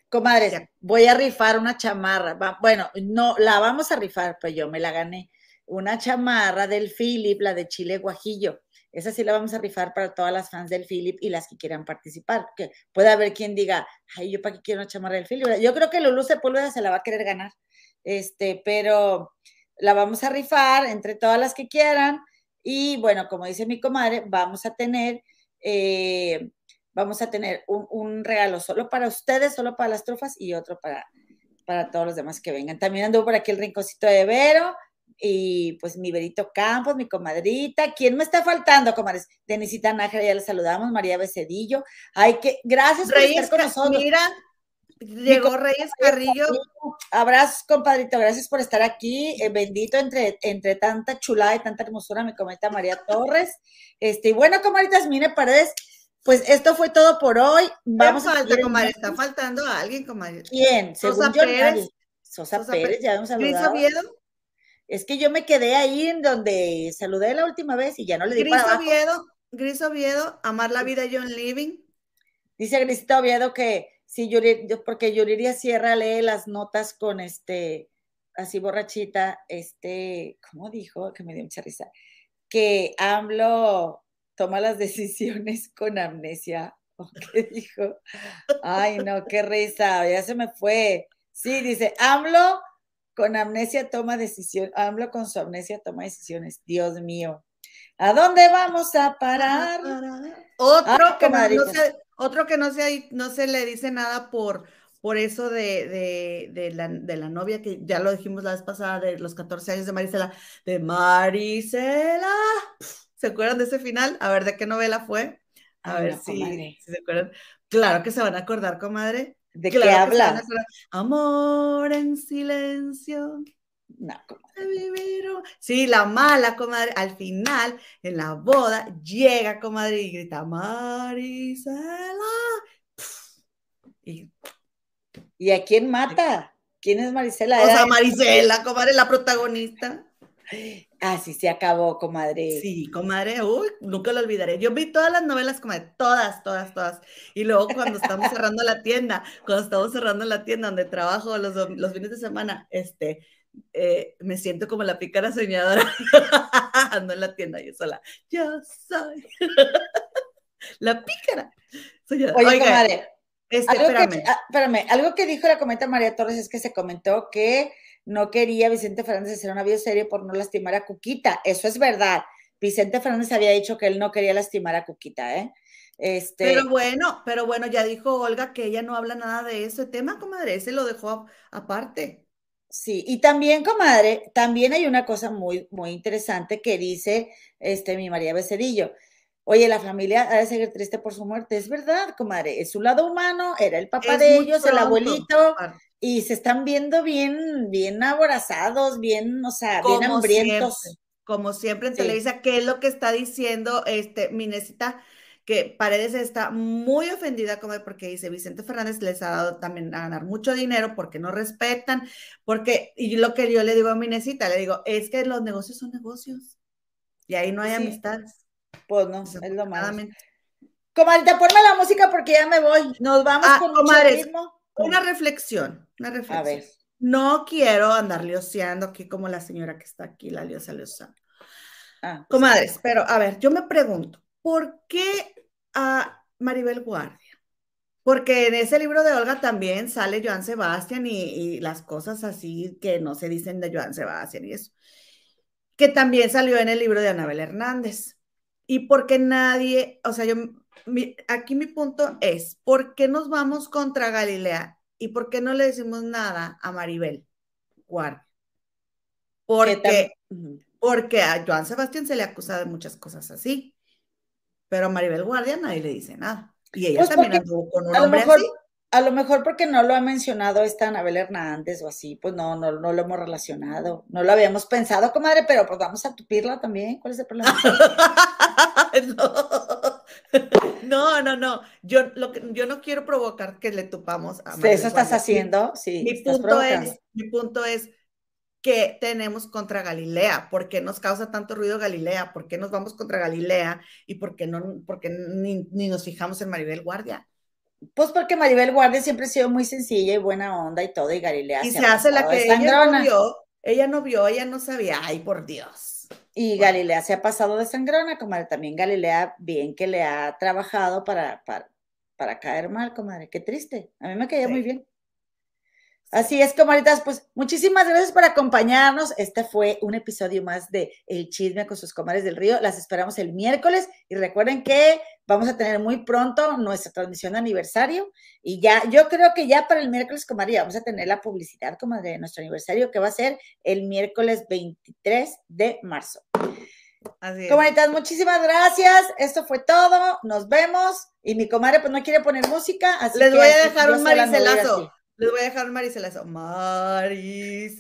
Comadre, voy a rifar una chamarra. Bueno, no, la vamos a rifar, pero yo me la gané. Una chamarra del Philip, la de Chile Guajillo. Esa sí la vamos a rifar para todas las fans del Philip y las que quieran participar. Que puede haber quien diga, ay, yo para qué quiero una chamarra del Philip. Yo creo que Lulu Sepúlveda se la va a querer ganar. Este, pero la vamos a rifar entre todas las que quieran. Y bueno, como dice mi comadre, vamos a tener, eh, vamos a tener un, regalo solo para ustedes, solo para las trufas y otro para, para todos los demás que vengan. También anduvo por aquí el rinconcito de Vero y pues mi Berito Campos, mi comadrita. ¿Quién me está faltando, comadres? Denisita Nájera, ya le saludamos, María Becedillo. Ay, que gracias por estar con nosotros. Mira, llegó Reyes Carrillo. Abrazos, compadrito, gracias por estar aquí. Eh, bendito entre, entre tanta chulada y tanta hermosura, me comenta María Torres. Este, y bueno, comadritas, mire, Paredes, pues esto fue todo por hoy. Vamos a falta, comadre, está faltando a alguien, comadre. ¿Quién? Sosa Pérez. Sosa, Pérez, ya hemos saludado. Es que yo me quedé ahí en donde saludé la última vez y ya no le di Gris para Oviedo, Gris Oviedo, Amar la vida John Living. Dice Grisita Oviedo que sí, yo, porque Yuriria Sierra lee las notas con este, así borrachita, este, ¿cómo dijo? Que me dio mucha risa. Que AMLO toma las (laughs) decisiones con amnesia. (laughs) ¿O qué dijo? Ay, no, qué risa, ya se me fue. Sí, dice, AMLO con amnesia toma decisión, hablo con su amnesia toma decisiones. Dios mío. ¿A dónde vamos a parar? Otro, que no, se, otro que no se, no se le dice nada por, por eso de, de, la, de, la, novia, que ya lo dijimos la vez pasada, de los 14 años de Marisela, de Marisela. ¿Se acuerdan de ese final? A ver, ¿de qué novela fue? A ver si, si, se acuerdan. Claro que se van a acordar, comadre. ¿De qué habla? Amor en silencio. No, Sí, la mala, comadre, al final, en la boda, llega, comadre, y grita, Marisela. Y, ¿Y a quién mata? ¿Quién es Marisela? O sea, Marisela, comadre, la protagonista. Así se acabó, comadre. Sí, comadre, uy, nunca lo olvidaré. Yo vi todas las novelas, comadre, todas, todas, todas. Y luego cuando estamos cerrando la tienda, cuando estamos cerrando la tienda donde trabajo los, los fines de semana, este, eh, me siento como la pícara soñadora. (laughs) Ando en la tienda yo sola. Yo soy (laughs) la pícara soñadora. Oye, comadre, este, espérame. Ah, espérame, algo que dijo la comenta María Torres es que se comentó que no quería Vicente Fernández hacer una bioserie por no lastimar a Cuquita. Eso es verdad. Vicente Fernández había dicho que él no quería lastimar a Cuquita, ¿eh? Este... Pero bueno, pero bueno, ya dijo Olga que ella no habla nada de ese tema, comadre, ese lo dejó aparte. Sí, y también, comadre, también hay una cosa muy, muy interesante que dice este, mi María Becerillo. Oye, la familia ha de seguir triste por su muerte. Es verdad, comadre, es su lado humano, era el papá de ellos, el abuelito, y se están viendo bien, bien aborazados, bien, o sea, bien hambrientos. como siempre en Televisa, ¿qué es lo que está diciendo este Minesita? Que Paredes está muy ofendida como porque dice Vicente Fernández les ha dado también a ganar mucho dinero porque no respetan, porque, y lo que yo le digo a Minesita, le digo, es que los negocios son negocios y ahí no hay amistades. Pues no, es lo malo. Comadre, ponme la música porque ya me voy. Nos vamos ah, con comadres, una reflexión, una reflexión. A ver. No quiero andar lioseando aquí como la señora que está aquí, la liosa liosa. Ah, pues Comadres, pero a ver, yo me pregunto, ¿por qué a Maribel Guardia? Porque en ese libro de Olga también sale Joan Sebastián y, y, las cosas así que no se dicen de Joan Sebastián y eso. Que también salió en el libro de Anabel Hernández. Y porque nadie, o sea, yo aquí mi punto es, ¿por qué nos vamos contra Galilea y por qué no le decimos nada a Maribel Guardia? Porque, porque a Joan Sebastián se le acusa de muchas cosas así. Pero a Maribel Guardia nadie le dice nada. Y ella pues también anduvo con un hombre así a lo mejor porque no lo ha mencionado esta Anabel Hernández o así, pues no, no, no lo hemos relacionado. No lo habíamos pensado, comadre, pero pues vamos a tupirla también. ¿Cuál es el problema? (laughs) no. no, no, Yo, lo que, yo no quiero provocar que le tupamos a Eso estás haciendo, sí. Mi punto, es, mi punto es que tenemos contra Galilea. ¿Por qué nos causa tanto ruido Galilea? ¿Por qué nos vamos contra Galilea? ¿Y por qué, no, porque ni, ni nos fijamos en Maribel Guardia? Pues porque Maribel Guardia siempre ha sido muy sencilla y buena onda y todo, y Galilea. Y se, hace la que ella no vio, ella no vio, ella no sabía, ay, por Dios. Y Galilea se ha pasado de sangrona, comadre. También Galilea, bien que le ha trabajado para, para, caer mal, comadre. Qué triste. A mí me caía muy bien. Así es, comaditas, pues muchísimas gracias por acompañarnos. Este fue un episodio más de El Chisme con sus comadres del río. Las esperamos el miércoles y recuerden que vamos a tener muy pronto nuestra transmisión de aniversario y ya, yo creo que ya para el miércoles, comadre, vamos a tener la publicidad, como de nuestro aniversario que va a ser el miércoles 23 de marzo. Así Comaditas, muchísimas gracias. Esto fue todo. Nos vemos. Y mi comadre pues no quiere poner música, así Les voy a dejar un maricelazo. Les voy a dejar Maricela. Maricela.